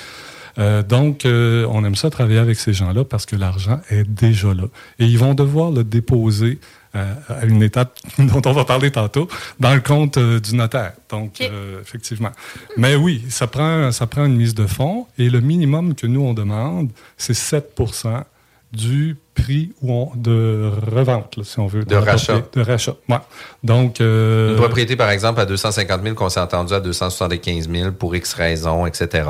Euh, donc, euh, on aime ça travailler avec ces gens-là parce que l'argent est déjà là. Et ils vont devoir le déposer euh, à une étape dont on va parler tantôt, dans le compte du notaire. Donc, effectivement. Mais oui, ça prend, ça prend une mise de fonds et le minimum que nous, on demande, c'est 7 du prix où on- de revente, là, si on veut. De rachat. De rachat, ouais. Donc... euh, Une propriété, par exemple, à 250 000 qu'on s'est entendu à 275 000 pour X raisons, etc.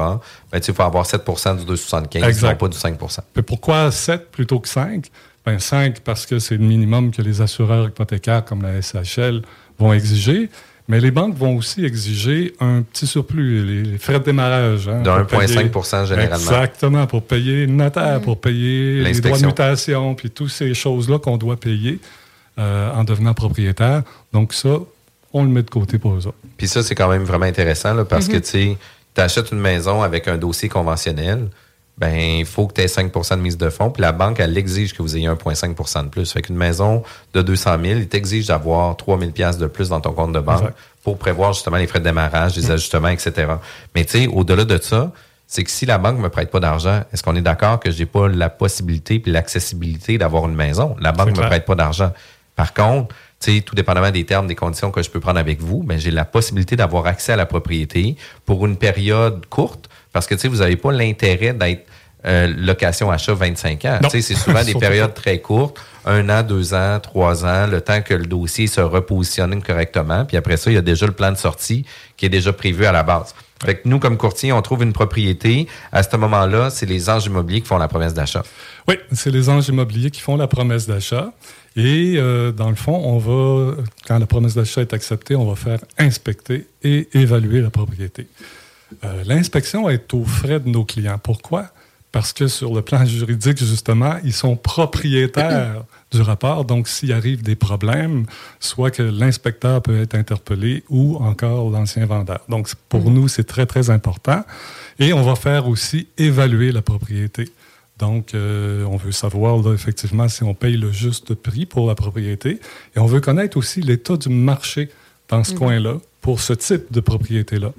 Ben, tu faut avoir 7% du 275, Exact. non pas du 5 Mais pourquoi 7 plutôt que 5? Ben 5 parce que c'est le minimum que les assureurs hypothécaires comme la SHL vont exiger. Mais les banques vont aussi exiger un petit surplus, les, les frais de démarrage. hein, De pour 1,5 payer- généralement. Exactement, pour payer le notaire, pour payer les droits de mutation, puis toutes ces choses-là qu'on doit payer euh, en devenant propriétaire. Donc ça, on le met de côté pour eux autres. Puis ça, c'est quand même vraiment intéressant là, parce que tu sais, tu achètes une maison avec un dossier conventionnel, ben il faut que tu aies 5 de mise de fonds. Puis la banque, elle exige que vous ayez 1,5% de plus. Fait qu'une maison de 200 000, il t'exige d'avoir 3 000 de plus dans ton compte de banque Exact. pour prévoir justement les frais de démarrage, les ajustements, etc. Mais tu sais, au-delà de ça, c'est que si la banque me prête pas d'argent, est-ce qu'on est d'accord que j'ai pas la possibilité puis l'accessibilité d'avoir une maison? La banque me prête pas d'argent. Par contre, tu sais, tout dépendamment des termes, des conditions que je peux prendre avec vous, ben, j'ai la possibilité d'avoir accès à la propriété pour une période courte parce que tu sais, vous n'avez pas l'intérêt d'être euh, location-achat 25 ans. Non. Tu sais, C'est souvent des périodes très courtes, un an, deux ans, trois ans, le temps que le dossier se repositionne correctement. Puis après ça, il y a déjà le plan de sortie qui est déjà prévu à la base. Fait que nous, comme courtier, on trouve une propriété. À ce moment-là, c'est les anges immobiliers qui font la promesse d'achat. Oui, c'est les anges immobiliers qui font la promesse d'achat. Et euh, dans le fond, on va, quand la promesse d'achat est acceptée, on va faire inspecter et évaluer la propriété. Euh, L'inspection est aux frais de nos clients. Pourquoi? Parce que sur le plan juridique, justement, ils sont propriétaires du rapport. Donc, s'il arrive des problèmes, soit que l'inspecteur peut être interpellé ou encore l'ancien vendeur. Donc, pour nous, c'est très, très important. Et on va faire aussi évaluer la propriété. Donc, euh, on veut savoir là, effectivement si on paye le juste prix pour la propriété. Et on veut connaître aussi l'état du marché dans ce coin-là pour ce type de propriété-là.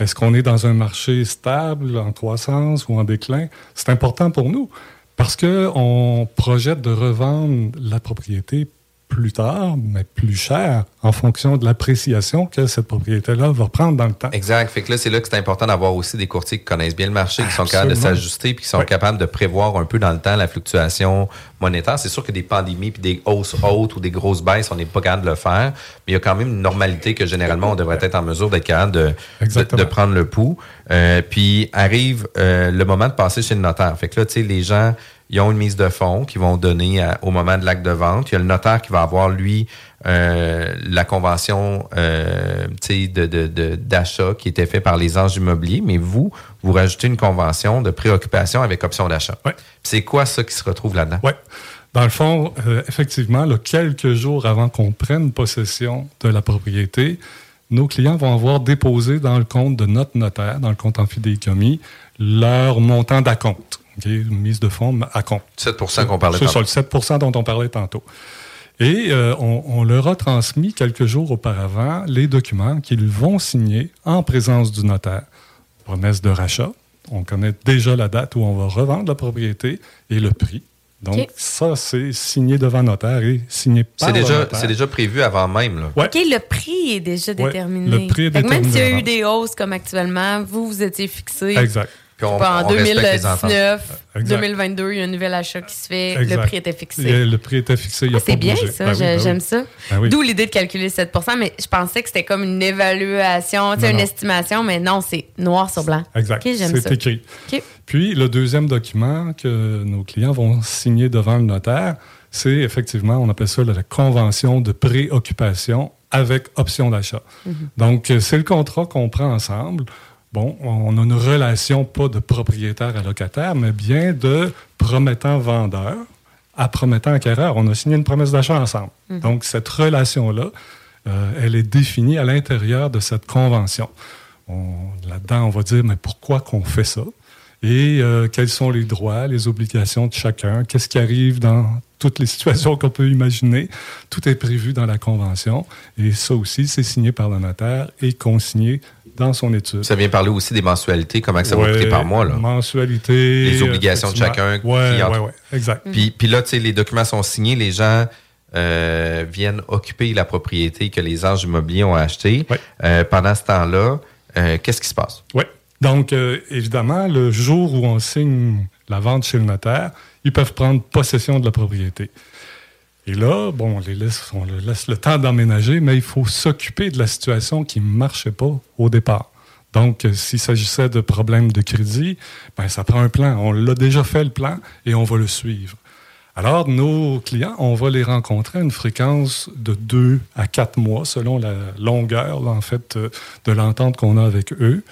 Est-ce qu'on est dans un marché stable, en croissance ou en déclin? C'est important pour nous parce qu'on projette de revendre la propriété plus tard, mais plus cher en fonction de l'appréciation que cette propriété-là va prendre dans le temps. Exact. Fait que là, c'est là que c'est important d'avoir aussi des courtiers qui connaissent bien le marché, qui sont capables de s'ajuster, puis qui sont capables de prévoir un peu dans le temps la fluctuation monétaire. C'est sûr que des pandémies, puis des hausses hautes ou des grosses baisses, on n'est pas capable de le faire, mais il y a quand même une normalité que généralement, on devrait être en mesure d'être capable de, de, prendre le pouls. Euh, puis arrive euh, le moment de passer chez le notaire. Fait que là, tu sais, les gens ils ont une mise de fonds qu'ils vont donner au moment de l'acte de vente. Il y a le notaire qui va avoir, lui, euh, la convention euh, d'achat de, qui était fait par les anges immobiliers, mais vous, vous rajoutez une convention de préoccupation avec option d'achat. C'est quoi ça qui se retrouve là-dedans? Oui. Dans le fond, euh, effectivement, quelques jours avant qu'on prenne possession de la propriété, nos clients vont avoir déposé dans le compte de notre notaire, dans le compte en fidéicommis, leur montant d'acompte une mise de fonds à compte. 7 qu'on parlait tantôt. C'est ça, le 7% dont on parlait tantôt. Et euh, on, leur a transmis quelques jours auparavant les documents qu'ils vont signer en présence du notaire. Promesse de rachat. On connaît déjà la date où on va revendre la propriété et le prix. Donc, ça, c'est signé devant notaire et signé par déjà, notaire. C'est déjà prévu avant même. Là. OK, le prix est déjà déterminé. le prix est déterminé. Même s'il y a eu des hausses comme actuellement, vous, vous étiez fixé. Exact en 2019, 2022, il y a un nouvel achat qui se fait. Le prix était fixé. le prix était fixé. Ah, c'est bien ça, ben ben j'aime ça. Ben D'où l'idée de calculer 7% mais je pensais que c'était comme une évaluation, une estimation, mais non, c'est noir sur blanc. Exact. c'est écrit. Puis le deuxième document que nos clients vont signer devant le notaire, c'est effectivement, on appelle ça la convention de préoccupation avec option d'achat. Mhm. Donc, c'est le contrat qu'on prend ensemble bon, on a une relation pas de propriétaire à locataire, mais bien de promettant-vendeur à promettant-acquéreur. On a signé une promesse d'achat ensemble. Mhm. Donc, cette relation-là, euh, elle est définie à l'intérieur de cette convention. Là-dedans, on va dire, mais pourquoi qu'on fait ça? Et euh, quels sont les droits, les obligations de chacun? Qu'est-ce qui arrive dans toutes les situations qu'on peut imaginer? Tout est prévu dans la convention. Et ça aussi, c'est signé par le notaire et consigné dans son étude. Ça vient parler aussi des mensualités, comment ça va coûter par mois. Là. Mensualité. Les obligations de chacun. Oui, oui, oui, exact. Puis, puis là, tu sais, les documents sont signés, les gens euh, viennent occuper la propriété que les anges immobiliers ont achetée. Euh, pendant ce temps-là, euh, qu'est-ce qui se passe? Oui. Donc, évidemment, le jour où on signe la vente chez le notaire, ils peuvent prendre possession de la propriété. Et là, bon, on les laisse, le temps d'emménager, mais il faut s'occuper de la situation qui ne marchait pas au départ. Donc, euh, s'il s'agissait de problèmes de crédit, ben, ça prend un plan. On l'a déjà fait le plan et on va le suivre. Alors, nos clients, on va les rencontrer à une fréquence de deux à quatre mois, selon la longueur, en fait, euh, de l'entente qu'on a avec eux,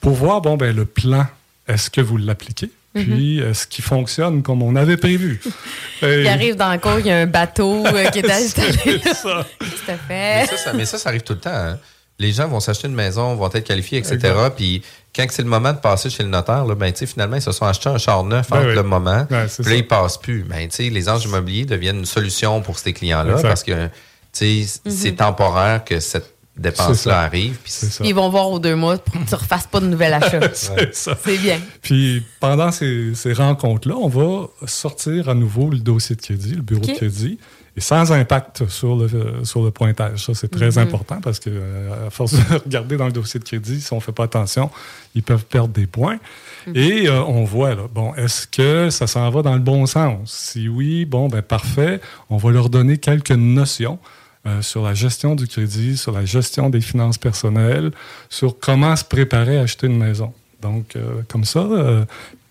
pour voir, bon, ben, le plan, est-ce que vous l'appliquez? Puis, est-ce euh, qu'il fonctionne comme on avait prévu? il arrive dans le cours, il y a un bateau euh, qui est installé. c'est ça. fait? Mais ça, ça, arrive tout le temps. Hein. Les gens vont s'acheter une maison, vont être qualifiés, etc. Puis, quand c'est le moment de passer chez le notaire, là, ben, finalement, ils se sont achetés un char neuf ben entre le moment. puis là, ils ne passent plus. Ben, les anges immobiliers deviennent une solution pour ces clients-là parce que c'est mhm. temporaire que cette dépenses-là arrivent. Ils vont voir aux deux mois pour que tu ne refasses pas de nouvel achat. c'est bien. Puis pendant ces, rencontres-là, on va sortir à nouveau le dossier de crédit, le bureau de crédit, et sans impact sur le, sur le pointage. Ça, c'est très mhm. important parce que euh, à force de regarder dans le dossier de crédit, si on ne fait pas attention, ils peuvent perdre des points. Mhm. Et euh, on voit, là, bon, est-ce que ça s'en va dans le bon sens? Si oui, bon, ben parfait. On va leur donner quelques notions euh, sur la gestion du crédit, sur la gestion des finances personnelles, sur comment se préparer à acheter une maison. Donc, euh, comme ça, euh,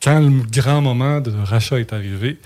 quand le grand moment de rachat est arrivé,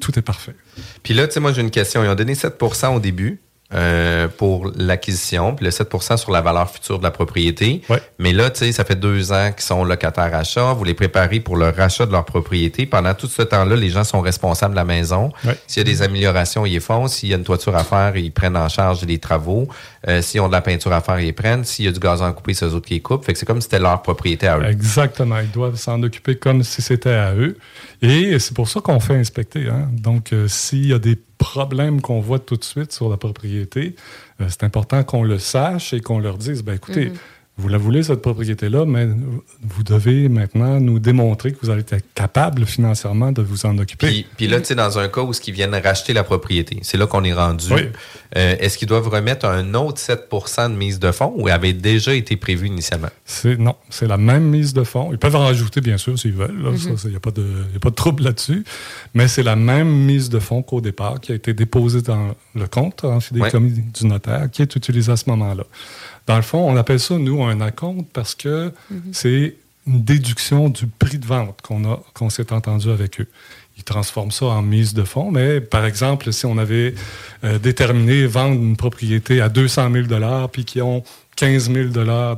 tout est parfait. Puis là, tu sais, moi, j'ai une question. Ils ont donné 7 au début. Euh, pour l'acquisition, puis le 7% sur la valeur future de la propriété. Mais là, tu sais, ça fait deux ans qu'ils sont locataires achat. Vous les préparez pour le rachat de leur propriété. Pendant tout ce temps-là, les gens sont responsables de la maison. S'il y a des améliorations, ils les font. S'il y a une toiture à faire, ils prennent en charge les travaux. Euh, s'ils ont de la peinture à faire, ils les prennent. S'il y a du gazon à couper, c'est eux autres qui les coupent. Fait que c'est comme si c'était leur propriété à eux. Exactement. Ils doivent s'en occuper comme si c'était à eux. Et c'est pour ça qu'on fait inspecter. Hein. Donc, euh, s'il y a des problèmes qu'on voit tout de suite sur la propriété, euh, c'est important qu'on le sache et qu'on leur dise, ben écoutez, vous la voulez, cette propriété-là, mais vous devez maintenant nous démontrer que vous allez être capable financièrement de vous en occuper. Puis, puis là, tu sais, dans un cas où ils viennent racheter la propriété, c'est là qu'on est rendu. Euh, est-ce qu'ils doivent remettre un autre 7% de mise de fonds ou avait déjà été prévu initialement? non, c'est la même mise de fonds. Ils peuvent en rajouter, bien sûr, s'ils veulent. Il n'y mhm. a, pas de, a pas de trouble là-dessus. Mais c'est la même mise de fonds qu'au départ qui a été déposée dans le compte en fidéicommis du notaire qui est utilisé à ce moment-là. Dans le fond, on appelle ça, nous, un acompte parce que mhm. c'est une déduction du prix de vente qu'on a, qu'on s'est entendu avec eux. Ils transforment ça en mise de fonds, mais par exemple, si on avait euh, déterminé vendre une propriété à 200 000 puis qu'ils ont 15 000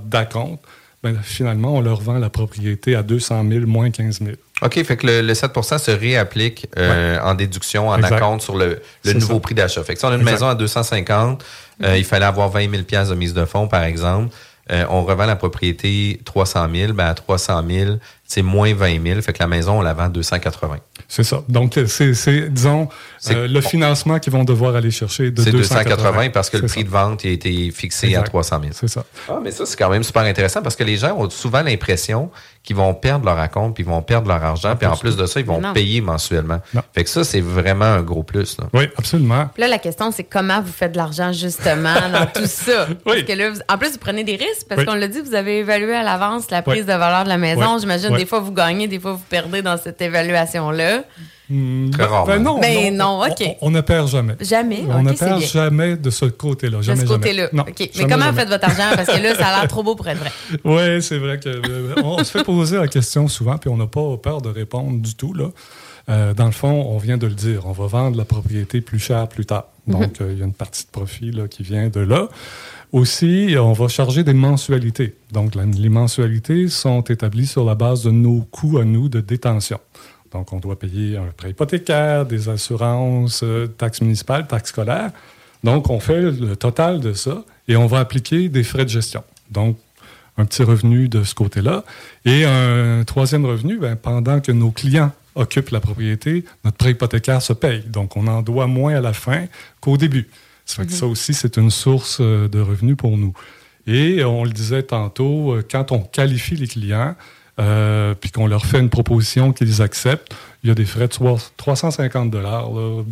d'acompte, ben, finalement, on leur vend la propriété à 200 000 moins 15 000. OK, fait que le, 7% se réapplique euh, en déduction, en acompte sur le, nouveau prix d'achat. Fait que si on a une maison à 250, euh, il fallait avoir 20 000 de mise de fonds, par exemple. Euh, on revend la propriété 300 000, ben à 300 000, c'est moins 20 000, fait que la maison, on la vend à 280. C'est ça. Donc, c'est, disons, euh, le financement qu'ils vont devoir aller chercher de 280. 280 parce que le prix de vente a été fixé à 300 000. C'est ça. Ah, mais ça, c'est quand même super intéressant parce que les gens ont souvent l'impression qu'ils vont perdre leur compte, puis ils vont perdre leur argent, puis en plus de ça, ils vont payer mensuellement. Fait que ça, c'est vraiment un gros plus. Oui, absolument. là, la question, c'est comment vous faites de l'argent justement dans tout ça? Parce que là, en plus, vous prenez des risques parce qu'on l'a dit, vous avez évalué à l'avance la prise de valeur de la maison. J'imagine des fois vous gagnez, des fois vous perdez dans cette évaluation-là. Hmm, Très rare. Ben non, ben non, OK. On, ne perd jamais. Jamais. On ne perd jamais de ce côté-là. Jamais, de ce côté-là. OK. Mais comment vous faites votre argent? Parce que là, ça a l'air trop beau pour être vrai. Oui, c'est vrai que euh, on se fait poser la question souvent, puis on n'a pas peur de répondre du tout. Là. Euh, dans le fond, on vient de le dire, on va vendre la propriété plus cher plus tard. Mhm. Donc, euh, il y a une partie de profit là, qui vient de là. Aussi, on va charger des mensualités. Donc, les mensualités sont établies sur la base de nos coûts à nous de détention. Donc, on doit payer un prêt hypothécaire, des assurances, euh, taxes municipales, taxes scolaires. Donc, on fait le total de ça et on va appliquer des frais de gestion. Donc, un petit revenu de ce côté-là. Et un troisième revenu, ben, pendant que nos clients occupent la propriété, notre prêt hypothécaire se paye. Donc, on en doit moins à la fin qu'au début. Ça, que ça aussi, c'est une source euh, de revenus pour nous. Et on le disait tantôt, euh, quand on qualifie les clients, euh, puis qu'on leur fait une proposition qu'ils acceptent, il y a des frais de 350 dollars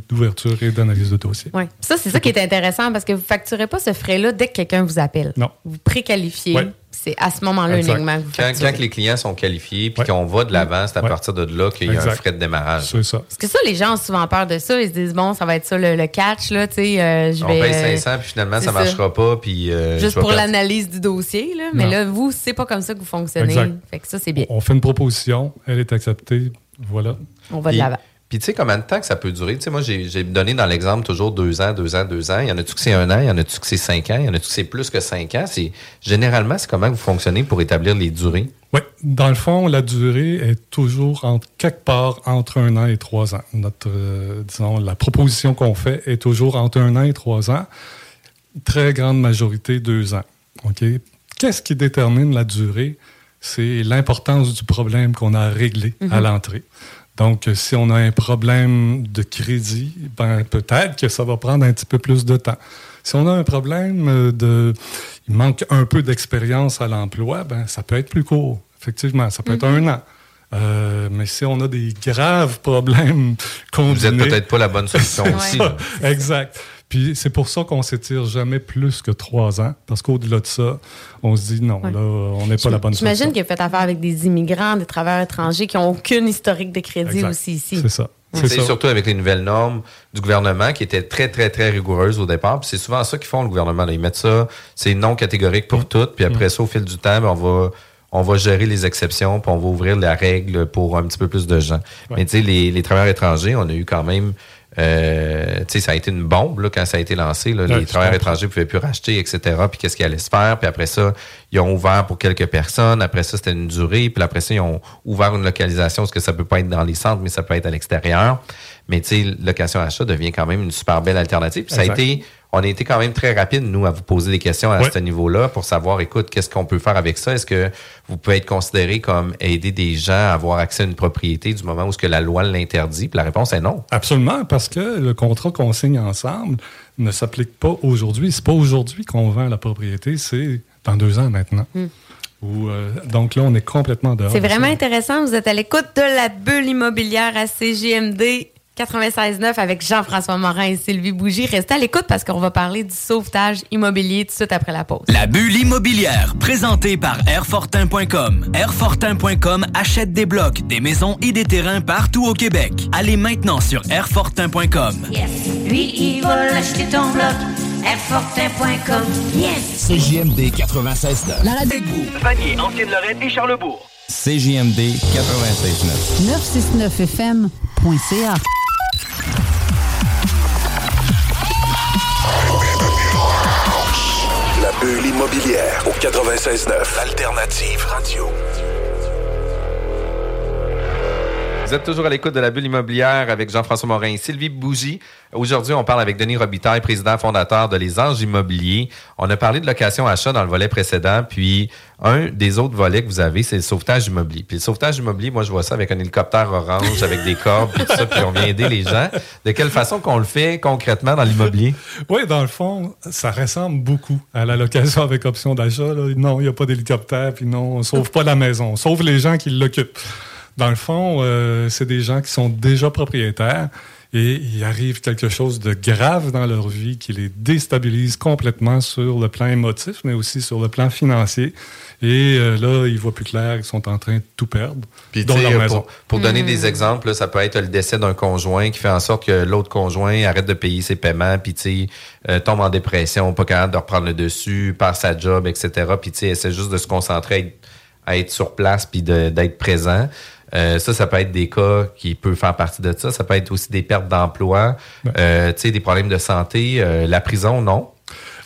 d'ouverture et d'analyse de dossier. Oui. Ça, c'est ça qui est intéressant parce que vous ne facturez pas ce frais-là dès que quelqu'un vous appelle. Non. Vous préqualifiez. C'est à ce moment-là uniquement que vous quand, quand, les clients sont qualifiés puis qu'on va de l'avant, c'est à partir de là qu'il y a un frais de démarrage. C'est ça. Parce que ça, les gens ont souvent peur de ça. Ils se disent, bon, ça va être ça le, catch, là, tu sais, euh, je vais... On paye 500 puis finalement, ça ne marchera pas. Puis, euh, Juste pour l'analyse du dossier, là. Mais là, vous, c'est pas comme ça que vous fonctionnez. Fait que ça, c'est bien. On fait une proposition, elle est acceptée, voilà. On va de l'avant. Puis, tu sais, combien de temps que ça peut durer? Tu sais, moi, j'ai donné dans l'exemple toujours deux ans, deux ans, deux ans. Il y en a-tu que c'est un an? Il y en a-tu que c'est cinq ans? Il y en a-tu que c'est plus que cinq ans? C'est, généralement, c'est comment vous fonctionnez pour établir les durées? Oui. Dans le fond, la durée est toujours entre, quelque part entre un an et trois ans. Notre, euh, disons, la proposition qu'on fait est toujours entre un an et trois ans. Très grande majorité, deux ans. OK? Qu'est-ce qui détermine la durée? C'est l'importance du problème qu'on a à régler à mhm. l'entrée. Donc, si on a un problème de crédit, ben, peut-être que ça va prendre un petit peu plus de temps. Si on a un problème de... Il manque un peu d'expérience à l'emploi, ben, ça peut être plus court. Effectivement, ça peut être mm-hmm. un an. Euh, mais si on a des graves problèmes combinés... Vous n'êtes peut-être pas la bonne solution aussi. exact. Puis c'est pour ça qu'on s'étire jamais plus que trois ans, parce qu'au-delà de ça, on se dit non, là, on n'est pas la bonne J'imagine qu'il a fait affaire avec des immigrants, des travailleurs étrangers qui n'ont aucune historique de crédit aussi ici. C'est ça. C'est surtout avec les nouvelles normes du gouvernement qui étaient très, très, très rigoureuses au départ. c'est souvent ça qu'ils font, le gouvernement. Ils mettent ça, c'est non catégorique pour mm. tout. Puis après mm. ça, au fil du temps, ben, on va on va gérer les exceptions, puis on va ouvrir la règle pour un petit peu plus de gens. Mais tu sais, les, les travailleurs étrangers, on a eu quand même euh, ça a été une bombe là, quand ça a été lancé. les travailleurs étrangers ne pouvaient plus racheter, etc. Puis qu'est-ce qu'ils allaient se faire? Puis après ça, ils ont ouvert pour quelques personnes. Après ça, c'était une durée. Puis après ça, ils ont ouvert une localisation, parce que ça peut pas être dans les centres, mais ça peut être à l'extérieur. Mais tu sais, location-achat devient quand même une super belle alternative. Puis ça a été on a été quand même très rapide, nous, à vous poser des questions à ce niveau-là pour savoir, écoute, qu'est-ce qu'on peut faire avec ça? Est-ce que vous pouvez être considéré comme aider des gens à avoir accès à une propriété du moment où ce que la loi l'interdit? Puis la réponse est non. Absolument, parce que le contrat qu'on signe ensemble ne s'applique pas aujourd'hui. C'est pas aujourd'hui qu'on vend la propriété, c'est dans deux ans maintenant. Hmm. Euh, donc là, on est complètement dehors. C'est vraiment intéressant. Vous êtes à l'écoute de la bulle immobilière à CGMD 96.9 avec Jean-François Morin et Sylvie Bougie. Restez à l'écoute parce qu'on va parler du sauvetage immobilier tout de suite après la pause. La bulle immobilière, présentée par Airfortin.com. Airfortin.com achète des blocs, des maisons et des terrains partout au Québec. Allez maintenant sur Airfortin.com. Yes. Lui, il va acheter ton bloc. Airfortin.com. Yes. CJMD 96.9. La radio. Vanier, Ancienne-Lorraine et Charlebourg. CJMD 96.9. 969fm.ca. La bulle immobilière au 96.9. Alternative Radio. Vous êtes toujours à l'écoute de la bulle immobilière avec Jean-François Morin et Sylvie Bougie. Aujourd'hui, on parle avec Denis Robitaille, président fondateur de Les Anges Immobiliers. On a parlé de location-achat dans le volet précédent, puis un des autres volets que vous avez, c'est le sauvetage immobilier. Puis le sauvetage immobilier, moi, je vois ça avec un hélicoptère orange, avec des cordes, puis tout ça, puis on vient aider les gens. De quelle façon qu'on le fait concrètement dans l'immobilier? Oui, dans le fond, ça ressemble beaucoup à la location avec option d'achat. Non, il n'y a pas d'hélicoptère, puis non, on sauve pas la maison, on sauve les gens qui l'occupent. Dans le fond, euh, c'est des gens qui sont déjà propriétaires et il arrive quelque chose de grave dans leur vie qui les déstabilise complètement sur le plan émotif, mais aussi sur le plan financier. Et euh, là, ils voient plus clair, ils sont en train de tout perdre. Puis, leur maison. Pour, pour donner des exemples, ça peut être le décès d'un conjoint qui fait en sorte que l'autre conjoint arrête de payer ses paiements, puis euh, tombe en dépression, pas capable de reprendre le dessus, perd sa job, etc. Puis essaie juste de se concentrer à être sur place puis d'être présent. Euh, ça, ça peut être des cas qui peuvent faire partie de ça. Ça peut être aussi des pertes d'emploi, euh, des problèmes de santé. Euh, la prison, non.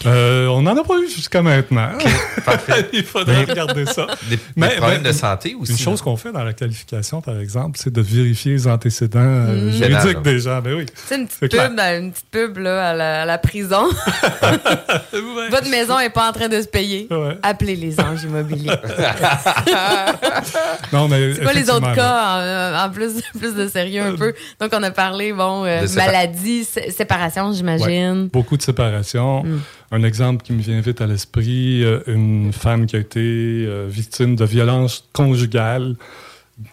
Euh, on n'en a pas eu jusqu'à maintenant. Il faudrait regarder ça. Des, mais, problèmes de santé aussi. Une chose qu'on fait dans la qualification, par exemple, c'est de vérifier les antécédents euh, mm. juridiques des gens. Ben oui. C'est une petite pub, une petite pub là, à, la, prison. Votre maison n'est pas en train de se payer. Appelez les anges immobiliers. non, mais c'est quoi les autres cas en, plus, plus de sérieux un peu? Donc, on a parlé, bon, euh, maladie, séparation, j'imagine. beaucoup de séparation. Mm. Un exemple qui me vient vite à l'esprit, euh, une femme qui a été euh, victime de violences conjugales.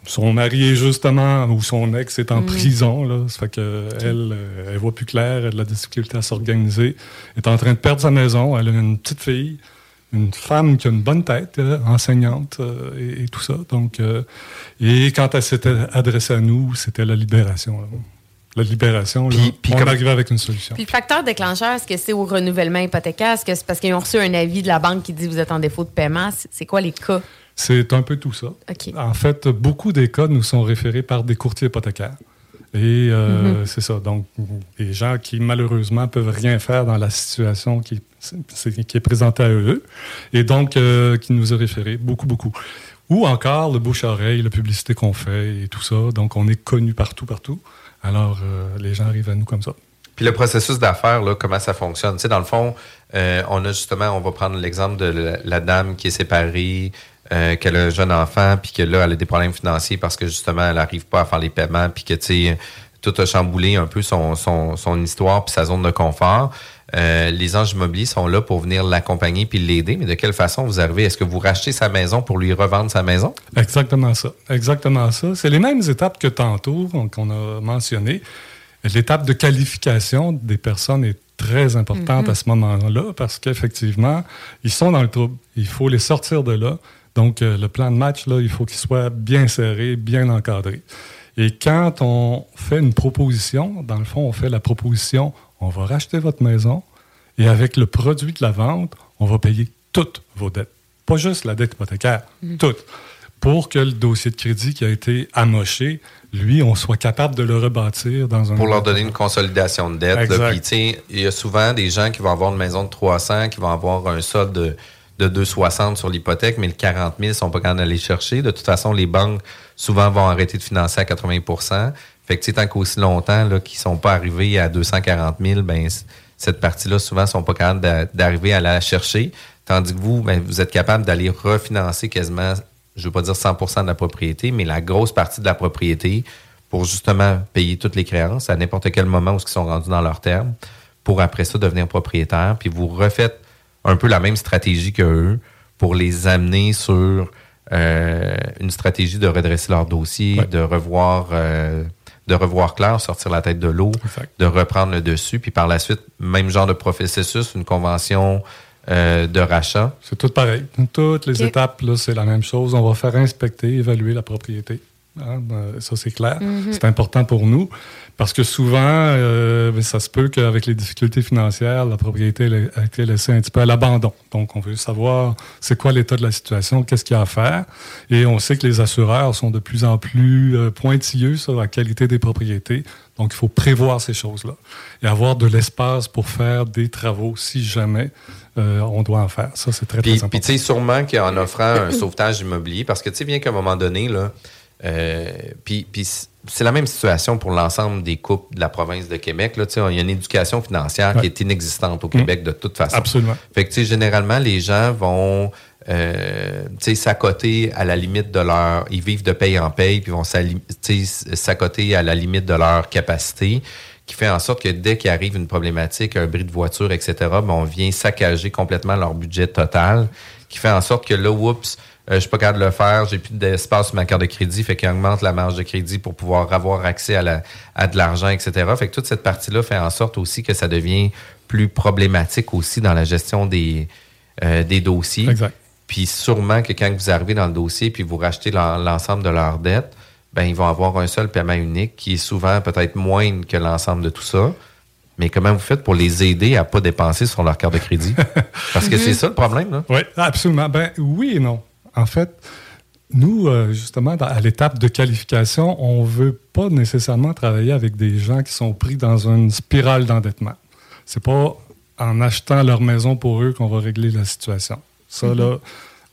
Son mari est justement, ou son ex est en mm. prison, là. Ça fait qu'elle, elle, euh, elle voit plus clair, elle a des difficultés à s'organiser. Elle est en train de perdre sa maison. Elle a une petite fille, une femme qui a une bonne tête, enseignante et, tout ça. Donc, et quand elle s'était adressée à nous, c'était la libération la libération, là, puis, on comme... avec une solution. Puis le facteur déclencheur, est-ce que c'est au renouvellement hypothécaire? Est-ce que c'est parce qu'ils ont reçu un avis de la banque qui dit vous êtes en défaut de paiement? C'est quoi les cas? C'est un peu tout ça. En fait, beaucoup des cas nous sont référés par des courtiers hypothécaires. Et euh, mm-hmm. c'est ça. Donc, des gens qui, malheureusement, peuvent rien faire dans la situation qui, qui est présentée à eux. Et donc, euh, qui nous a référés beaucoup, beaucoup. Ou encore le bouche-oreille, la publicité qu'on fait et tout ça. Donc, on est connu partout, partout. Alors, euh, les gens arrivent à nous comme ça. Puis le processus d'affaires, comment ça fonctionne? Tu sais, dans le fond, euh, on a justement, on va prendre l'exemple de la, dame qui est séparée, euh, qu'elle a un jeune enfant, puis que là, elle a des problèmes financiers parce que justement, elle n'arrive pas à faire les paiements, puis que, tu sais, tout a chamboulé un peu son, son, son histoire puis sa zone de confort. Euh, les anges immobiliers sont là pour venir l'accompagner puis l'aider, mais de quelle façon vous arrivez? Est-ce que vous rachetez sa maison pour lui revendre sa maison? Exactement ça. Exactement ça. C'est les mêmes étapes que tantôt qu'on a mentionnées. L'étape de qualification des personnes est très importante mm-hmm. à ce moment-là parce qu'effectivement, ils sont dans le trouble. Il faut les sortir de là. Donc, euh, le plan de match, là, il faut qu'il soit bien serré, bien encadré. Et quand on fait une proposition, dans le fond, on fait la proposition on va racheter votre maison et avec le produit de la vente, on va payer toutes vos dettes. Pas juste la dette hypothécaire, mm. toutes. Pour que le dossier de crédit qui a été amoché, lui, on soit capable de le rebâtir dans un... Pour leur donner une consolidation de dette. il y a souvent des gens qui vont avoir une maison de 300, qui vont avoir un solde de, de 260 sur l'hypothèque, mais le 40 000 ne sont pas capables d'aller chercher. De toute façon, les banques, souvent, vont arrêter de financer à 80 fait que, tant qu'aussi longtemps qu'ils ne sont pas arrivés à 240 000, ben, cette partie-là, souvent, ne sont pas capables d'arriver à la chercher. Tandis que vous, ben, vous êtes capable d'aller refinancer quasiment, je ne veux pas dire 100% de la propriété, mais la grosse partie de la propriété pour justement payer toutes les créances à n'importe quel moment où ils sont rendus dans leur terme, pour après ça devenir propriétaire. Puis vous refaites un peu la même stratégie qu'eux pour les amener sur euh, une stratégie de redresser leur dossier, de revoir euh, de revoir clair, sortir la tête de l'eau, de reprendre le dessus, puis par la suite, même genre de processus, une convention euh, de rachat. C'est tout pareil. Toutes les étapes, là, c'est la même chose. On va faire inspecter, évaluer la propriété. Hein, ben, ça, c'est clair. Mhm. C'est important pour nous parce que souvent, euh, ben, ça se peut qu'avec les difficultés financières, la propriété a été laissée un petit peu à l'abandon. Donc, on veut savoir c'est quoi l'état de la situation, qu'est-ce qu'il y a à faire. Et on sait que les assureurs sont de plus en plus euh, pointilleux sur la qualité des propriétés. Donc, il faut prévoir ces choses-là et avoir de l'espace pour faire des travaux si jamais euh, on doit en faire. Ça, c'est très, puis, très important. Puis, tu sais, sûrement qu'en offrant un sauvetage immobilier, parce que, tu sais, bien qu'à un moment donné, là, euh, puis, c'est la même situation pour l'ensemble des couples de la province de Québec. Là, il y a une éducation financière qui est inexistante au Québec de toute façon. Absolument. Fait que, généralement, les gens vont euh, s'accoter à la limite de leur... Ils vivent de paye en paye, puis vont s'accoter à la limite de leur capacité qui fait en sorte que dès qu'il arrive une problématique, un bris de voiture, etc., ben, on vient saccager complètement leur budget total, qui fait en sorte que là, oups, je suis pas capable de le faire, j'ai plus d'espace sur ma carte de crédit, fait qu'il augmente la marge de crédit pour pouvoir avoir accès à, la, à de l'argent, etc. Fait que toute cette partie-là fait en sorte aussi que ça devient plus problématique aussi dans la gestion des, euh, des dossiers. Exact. Puis sûrement que quand vous arrivez dans le dossier puis vous rachetez l'ensemble de leurs dettes, ben ils vont avoir un seul paiement unique qui est souvent peut-être moindre que l'ensemble de tout ça. Mais comment vous faites pour les aider à pas dépenser sur leur carte de crédit? Parce que c'est ça le problème, là. Oui, absolument. Ben oui et non. En fait, nous, euh, justement, à l'étape de qualification, on ne veut pas nécessairement travailler avec des gens qui sont pris dans une spirale d'endettement. C'est pas en achetant leur maison pour eux qu'on va régler la situation. Ça, là.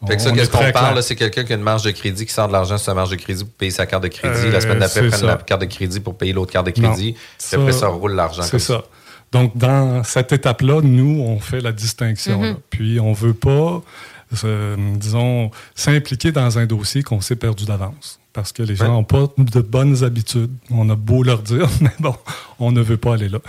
Fait que ça, que qu'on parle, c'est quelqu'un qui a une marge de crédit, qui sort de l'argent sur sa marge de crédit pour payer sa carte de crédit. la semaine d'après, prendre la carte de crédit pour payer l'autre carte de crédit. puis après, ça roule l'argent. C'est ça. Donc, dans cette étape-là, nous, on fait la distinction. Puis, on veut pas disons, s'impliquer dans un dossier qu'on s'est perdu d'avance. Parce que les gens n'ont pas de bonnes habitudes. On a beau leur dire, mais bon, on ne veut pas aller là.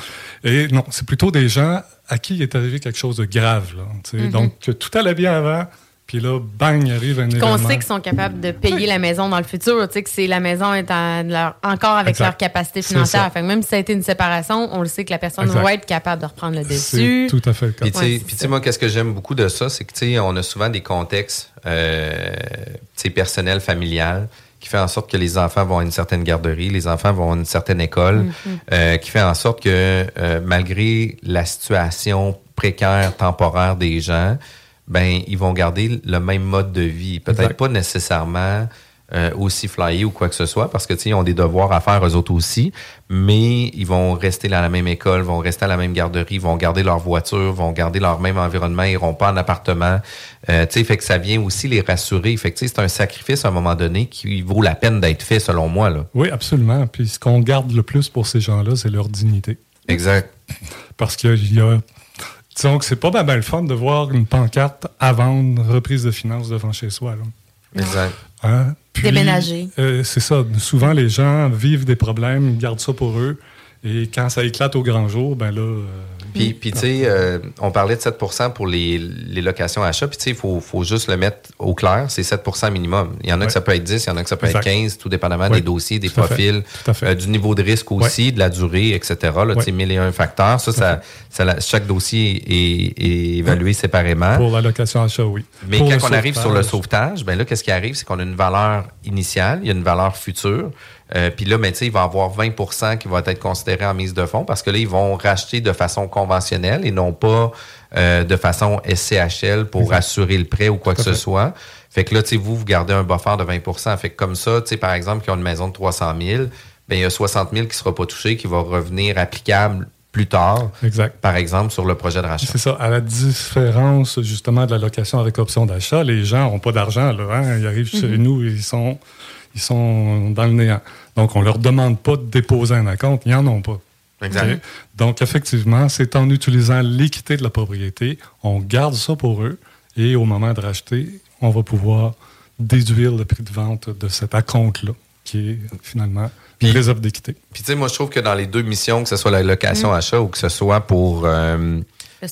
Et non, c'est plutôt des gens à qui il est arrivé quelque chose de grave. Là, Donc, que tout allait bien avant, puis là, bang, arrive un événement. Qu'on sait qu'ils sont capables de payer la maison dans le futur. Tu sais, que c'est la maison est encore avec leur capacité financière. Fait même si ça a été une séparation, on le sait que la personne va être capable de reprendre le dessus. tout à fait Puis, tu sais, moi, qu'est-ce que j'aime beaucoup de ça, c'est que, tu sais, on a souvent des contextes, euh, personnels, familiales qui fait en sorte que les enfants vont à une certaine garderie, les enfants vont à une certaine école, mm-hmm. euh, qui fait en sorte que euh, malgré la situation précaire, temporaire des gens, ben ils vont garder le même mode de vie. Peut-être pas nécessairement euh, aussi flyés ou quoi que ce soit, parce que ils ont des devoirs à faire eux autres aussi, mais ils vont rester dans la même école, vont rester à la même garderie, vont garder leur voiture, vont garder leur même environnement, ils iront pas en appartement. Euh, fait que ça vient aussi les rassurer. Fait que c'est un sacrifice à un moment donné qui vaut la peine d'être fait, selon moi. Là. Oui, absolument. Puis ce qu'on garde le plus pour ces gens-là, c'est leur dignité. Exact. Parce qu'il y a Disons que c'est pas mal le fun de voir une pancarte à vendre, reprise de finances devant chez soi. Exact. Hein? Déménager. Euh, c'est ça. Souvent, les gens vivent des problèmes, ils gardent ça pour eux. Et quand ça éclate au grand jour, ben là. Euh, puis, puis tu sais, euh, on parlait de 7% pour les, les locations achats. Puis, tu sais, il faut, faut, juste le mettre au clair. C'est 7% minimum. Il y en a que ça peut être 10, il y en a que ça peut être 15, tout dépendamment des dossiers, des profils, euh, du niveau de risque aussi, de la durée, etc. Là, tu sais, mille et un facteurs. Ça, ça, ça, chaque dossier est, est évalué séparément. Pour la location achat, oui. Mais quand on arrive sur le sauvetage, ben là, qu'est-ce qui arrive? C'est qu'on a une valeur initiale, il y a une valeur future. Euh, puis là, ben, il va y avoir 20% qui va être considéré en mise de fonds parce que là, ils vont racheter de façon conventionnelle et non pas euh, de façon SCHL pour assurer le prêt ou quoi que ce soit. Fait que là, vous, vous gardez un buffer de 20% Fait que comme ça, par exemple, qui ont une maison de 300 000, ben, il y a 60 000 qui ne sera pas touché, qui va revenir applicable plus tard, exact. par exemple, sur le projet de rachat. C'est ça. À la différence, justement, de la location avec option d'achat, les gens n'ont pas d'argent. Hein? Ils arrivent chez mm-hmm. nous, ils sont ils sont dans le néant. Donc, on ne leur demande pas de déposer un compte, ils n'en ont pas. Exact. Donc, effectivement, c'est en utilisant l'équité de la propriété, on garde ça pour eux et au moment de racheter, on va pouvoir déduire le prix de vente de cet acompte-là, qui est finalement une réserve d'équité. Puis, tu sais, moi, je trouve que dans les deux missions, que ce soit la location-achat mm. ou que ce soit pour euh,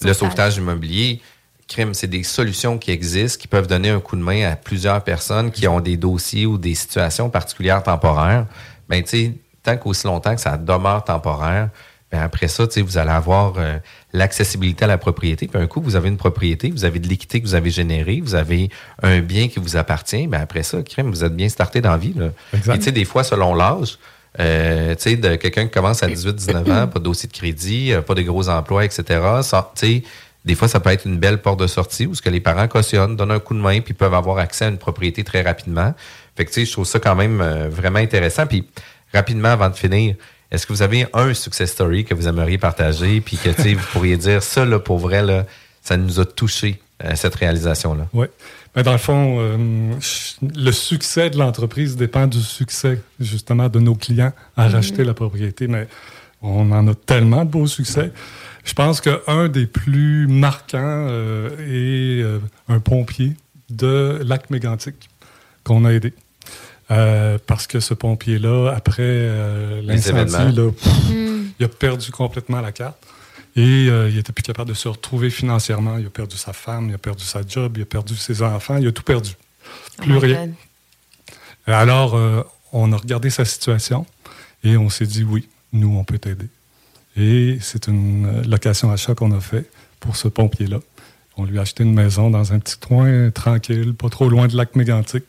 le sauvetage immobilier, crime, c'est des solutions qui existent, qui peuvent donner un coup de main à plusieurs personnes qui ont des dossiers ou des situations particulières temporaires. Ben, tu sais, tant qu'aussi longtemps que ça demeure temporaire, ben après ça, vous allez avoir euh, l'accessibilité à la propriété. Puis un coup, vous avez une propriété, vous avez de l'équité que vous avez générée, vous avez un bien qui vous appartient. Ben après ça, crime, vous êtes bien starté dans la vie. Là. Et des fois, selon l'âge, euh, tu sais, de quelqu'un qui commence à 18-19 ans, pas de dossier de crédit, euh, pas de gros emplois, etc. Ça, des fois, ça peut être une belle porte de sortie où ce que les parents cautionnent, donnent un coup de main, puis peuvent avoir accès à une propriété très rapidement. Fait que, tu sais, je trouve ça quand même euh, vraiment intéressant. Puis, rapidement, avant de finir, est-ce que vous avez un success story que vous aimeriez partager, puis que, tu sais, vous pourriez dire, ça, là, pour vrai, là, ça nous a touché, euh, cette réalisation-là? Oui. Mais dans le fond, euh, le succès de l'entreprise dépend du succès, justement, de nos clients à mm-hmm. racheter la propriété. Mais on en a tellement de beaux succès. Je pense qu'un des plus marquants euh, est euh, un pompier de Lac Mégantic qu'on a aidé. Euh, parce que ce pompier-là, après l'incendie, hmm. il a perdu complètement la carte. Et il n'était plus capable de se retrouver financièrement. Il a perdu sa femme, il a perdu sa job, il a perdu ses enfants, il a tout perdu. Plus oh rien. Alors, on a regardé sa situation et on s'est dit oui, nous, on peut t'aider. Et c'est une euh, location achat qu'on a fait pour ce pompier-là. On lui a acheté une maison dans un petit coin tranquille, pas trop loin de lac Mégantic,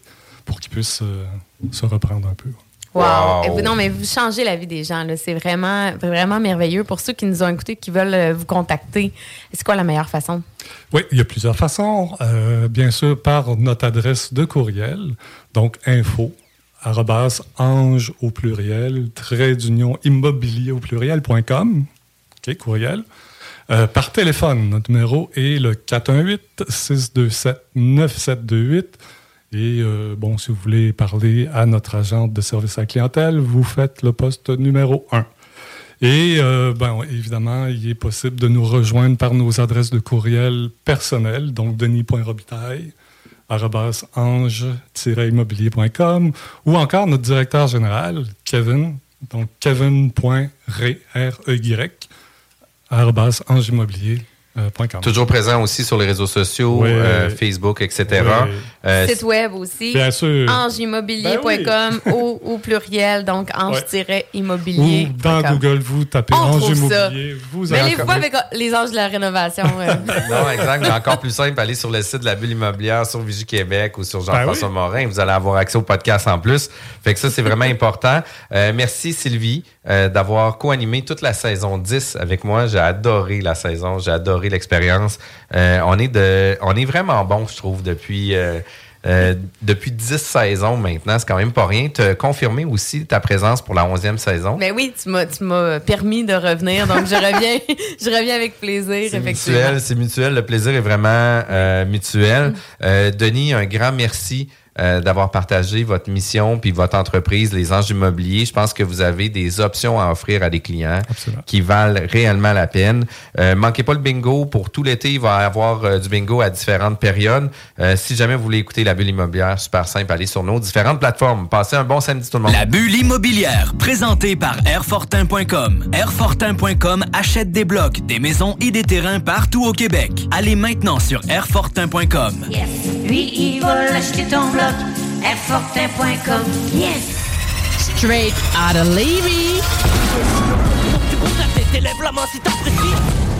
pour qu'il puisse euh, se reprendre un peu. Wow. non, mais vous changez la vie des gens. C'est vraiment, vraiment merveilleux. Pour ceux qui nous ont écoutés, qui veulent euh, vous contacter, c'est quoi la meilleure façon? Oui, il y a plusieurs façons. bien sûr, par notre adresse de courriel, donc info arrobas ange au pluriel, trait d'union immobilier au pluriel.com. OK, courriel. Euh, par téléphone, notre numéro est le 418-627-9728. Et euh, bon, si vous voulez parler à notre agente de service à la clientèle, vous faites le poste numéro 1. Et euh, ben, évidemment, il est possible de nous rejoindre par nos adresses de courriel personnelles, donc denis.robitaille, ange-immobilier.com ou encore notre directeur général, Kevin, donc kevin.re, R-E-Y, angeimmobilier.com. Euh, Toujours présent aussi sur les réseaux sociaux, euh, Facebook, etc. Euh, Site web aussi. Bien sûr. Angeimmobilier.com ben ou au, pluriel, donc ange-immobilier. Ou dans Google, vous tapez Ange Immobilier. Vous Mais les fois avec les anges de la rénovation. non, exact. Mais encore plus simple, allez sur le site de la bulle immobilière, sur Vigie Québec ou sur Jean-François ben Morin. Vous allez avoir accès au podcast en plus. Fait que ça, c'est vraiment important. merci, Sylvie, d'avoir co-animé toute la saison 10 avec moi. J'ai adoré la saison. J'ai adoré l'expérience. Euh, on, est de, on est vraiment bon, je trouve, depuis. Euh, euh, depuis 10 saisons maintenant, c'est quand même pas rien. Tu as confirmé aussi ta présence pour la 11e saison? Ben oui, tu m'as permis de revenir, donc je reviens, je reviens avec plaisir, c'est Mutuel, c'est mutuel, le plaisir est vraiment mutuel. Mm. Denis, un grand merci euh, d'avoir partagé votre mission puis votre entreprise, les anges immobiliers. Je pense que vous avez des options à offrir à des clients qui valent réellement la peine. Euh, manquez pas le bingo. Pour tout l'été, il va y avoir euh, du bingo à différentes périodes. Euh, si jamais vous voulez écouter la bulle immobilière, super simple, allez sur nos différentes plateformes. Passez un bon samedi tout le monde. La bulle immobilière, présentée par Airfortin.com. Airfortin.com achète des blocs, des maisons et des terrains partout au Québec. Allez maintenant sur Airfortin.com. Yes. Lui, il va acheter ton bloc Airfortin.com. Yes! Straight out of Levy. Tu t'élèves la main si t'apprécies.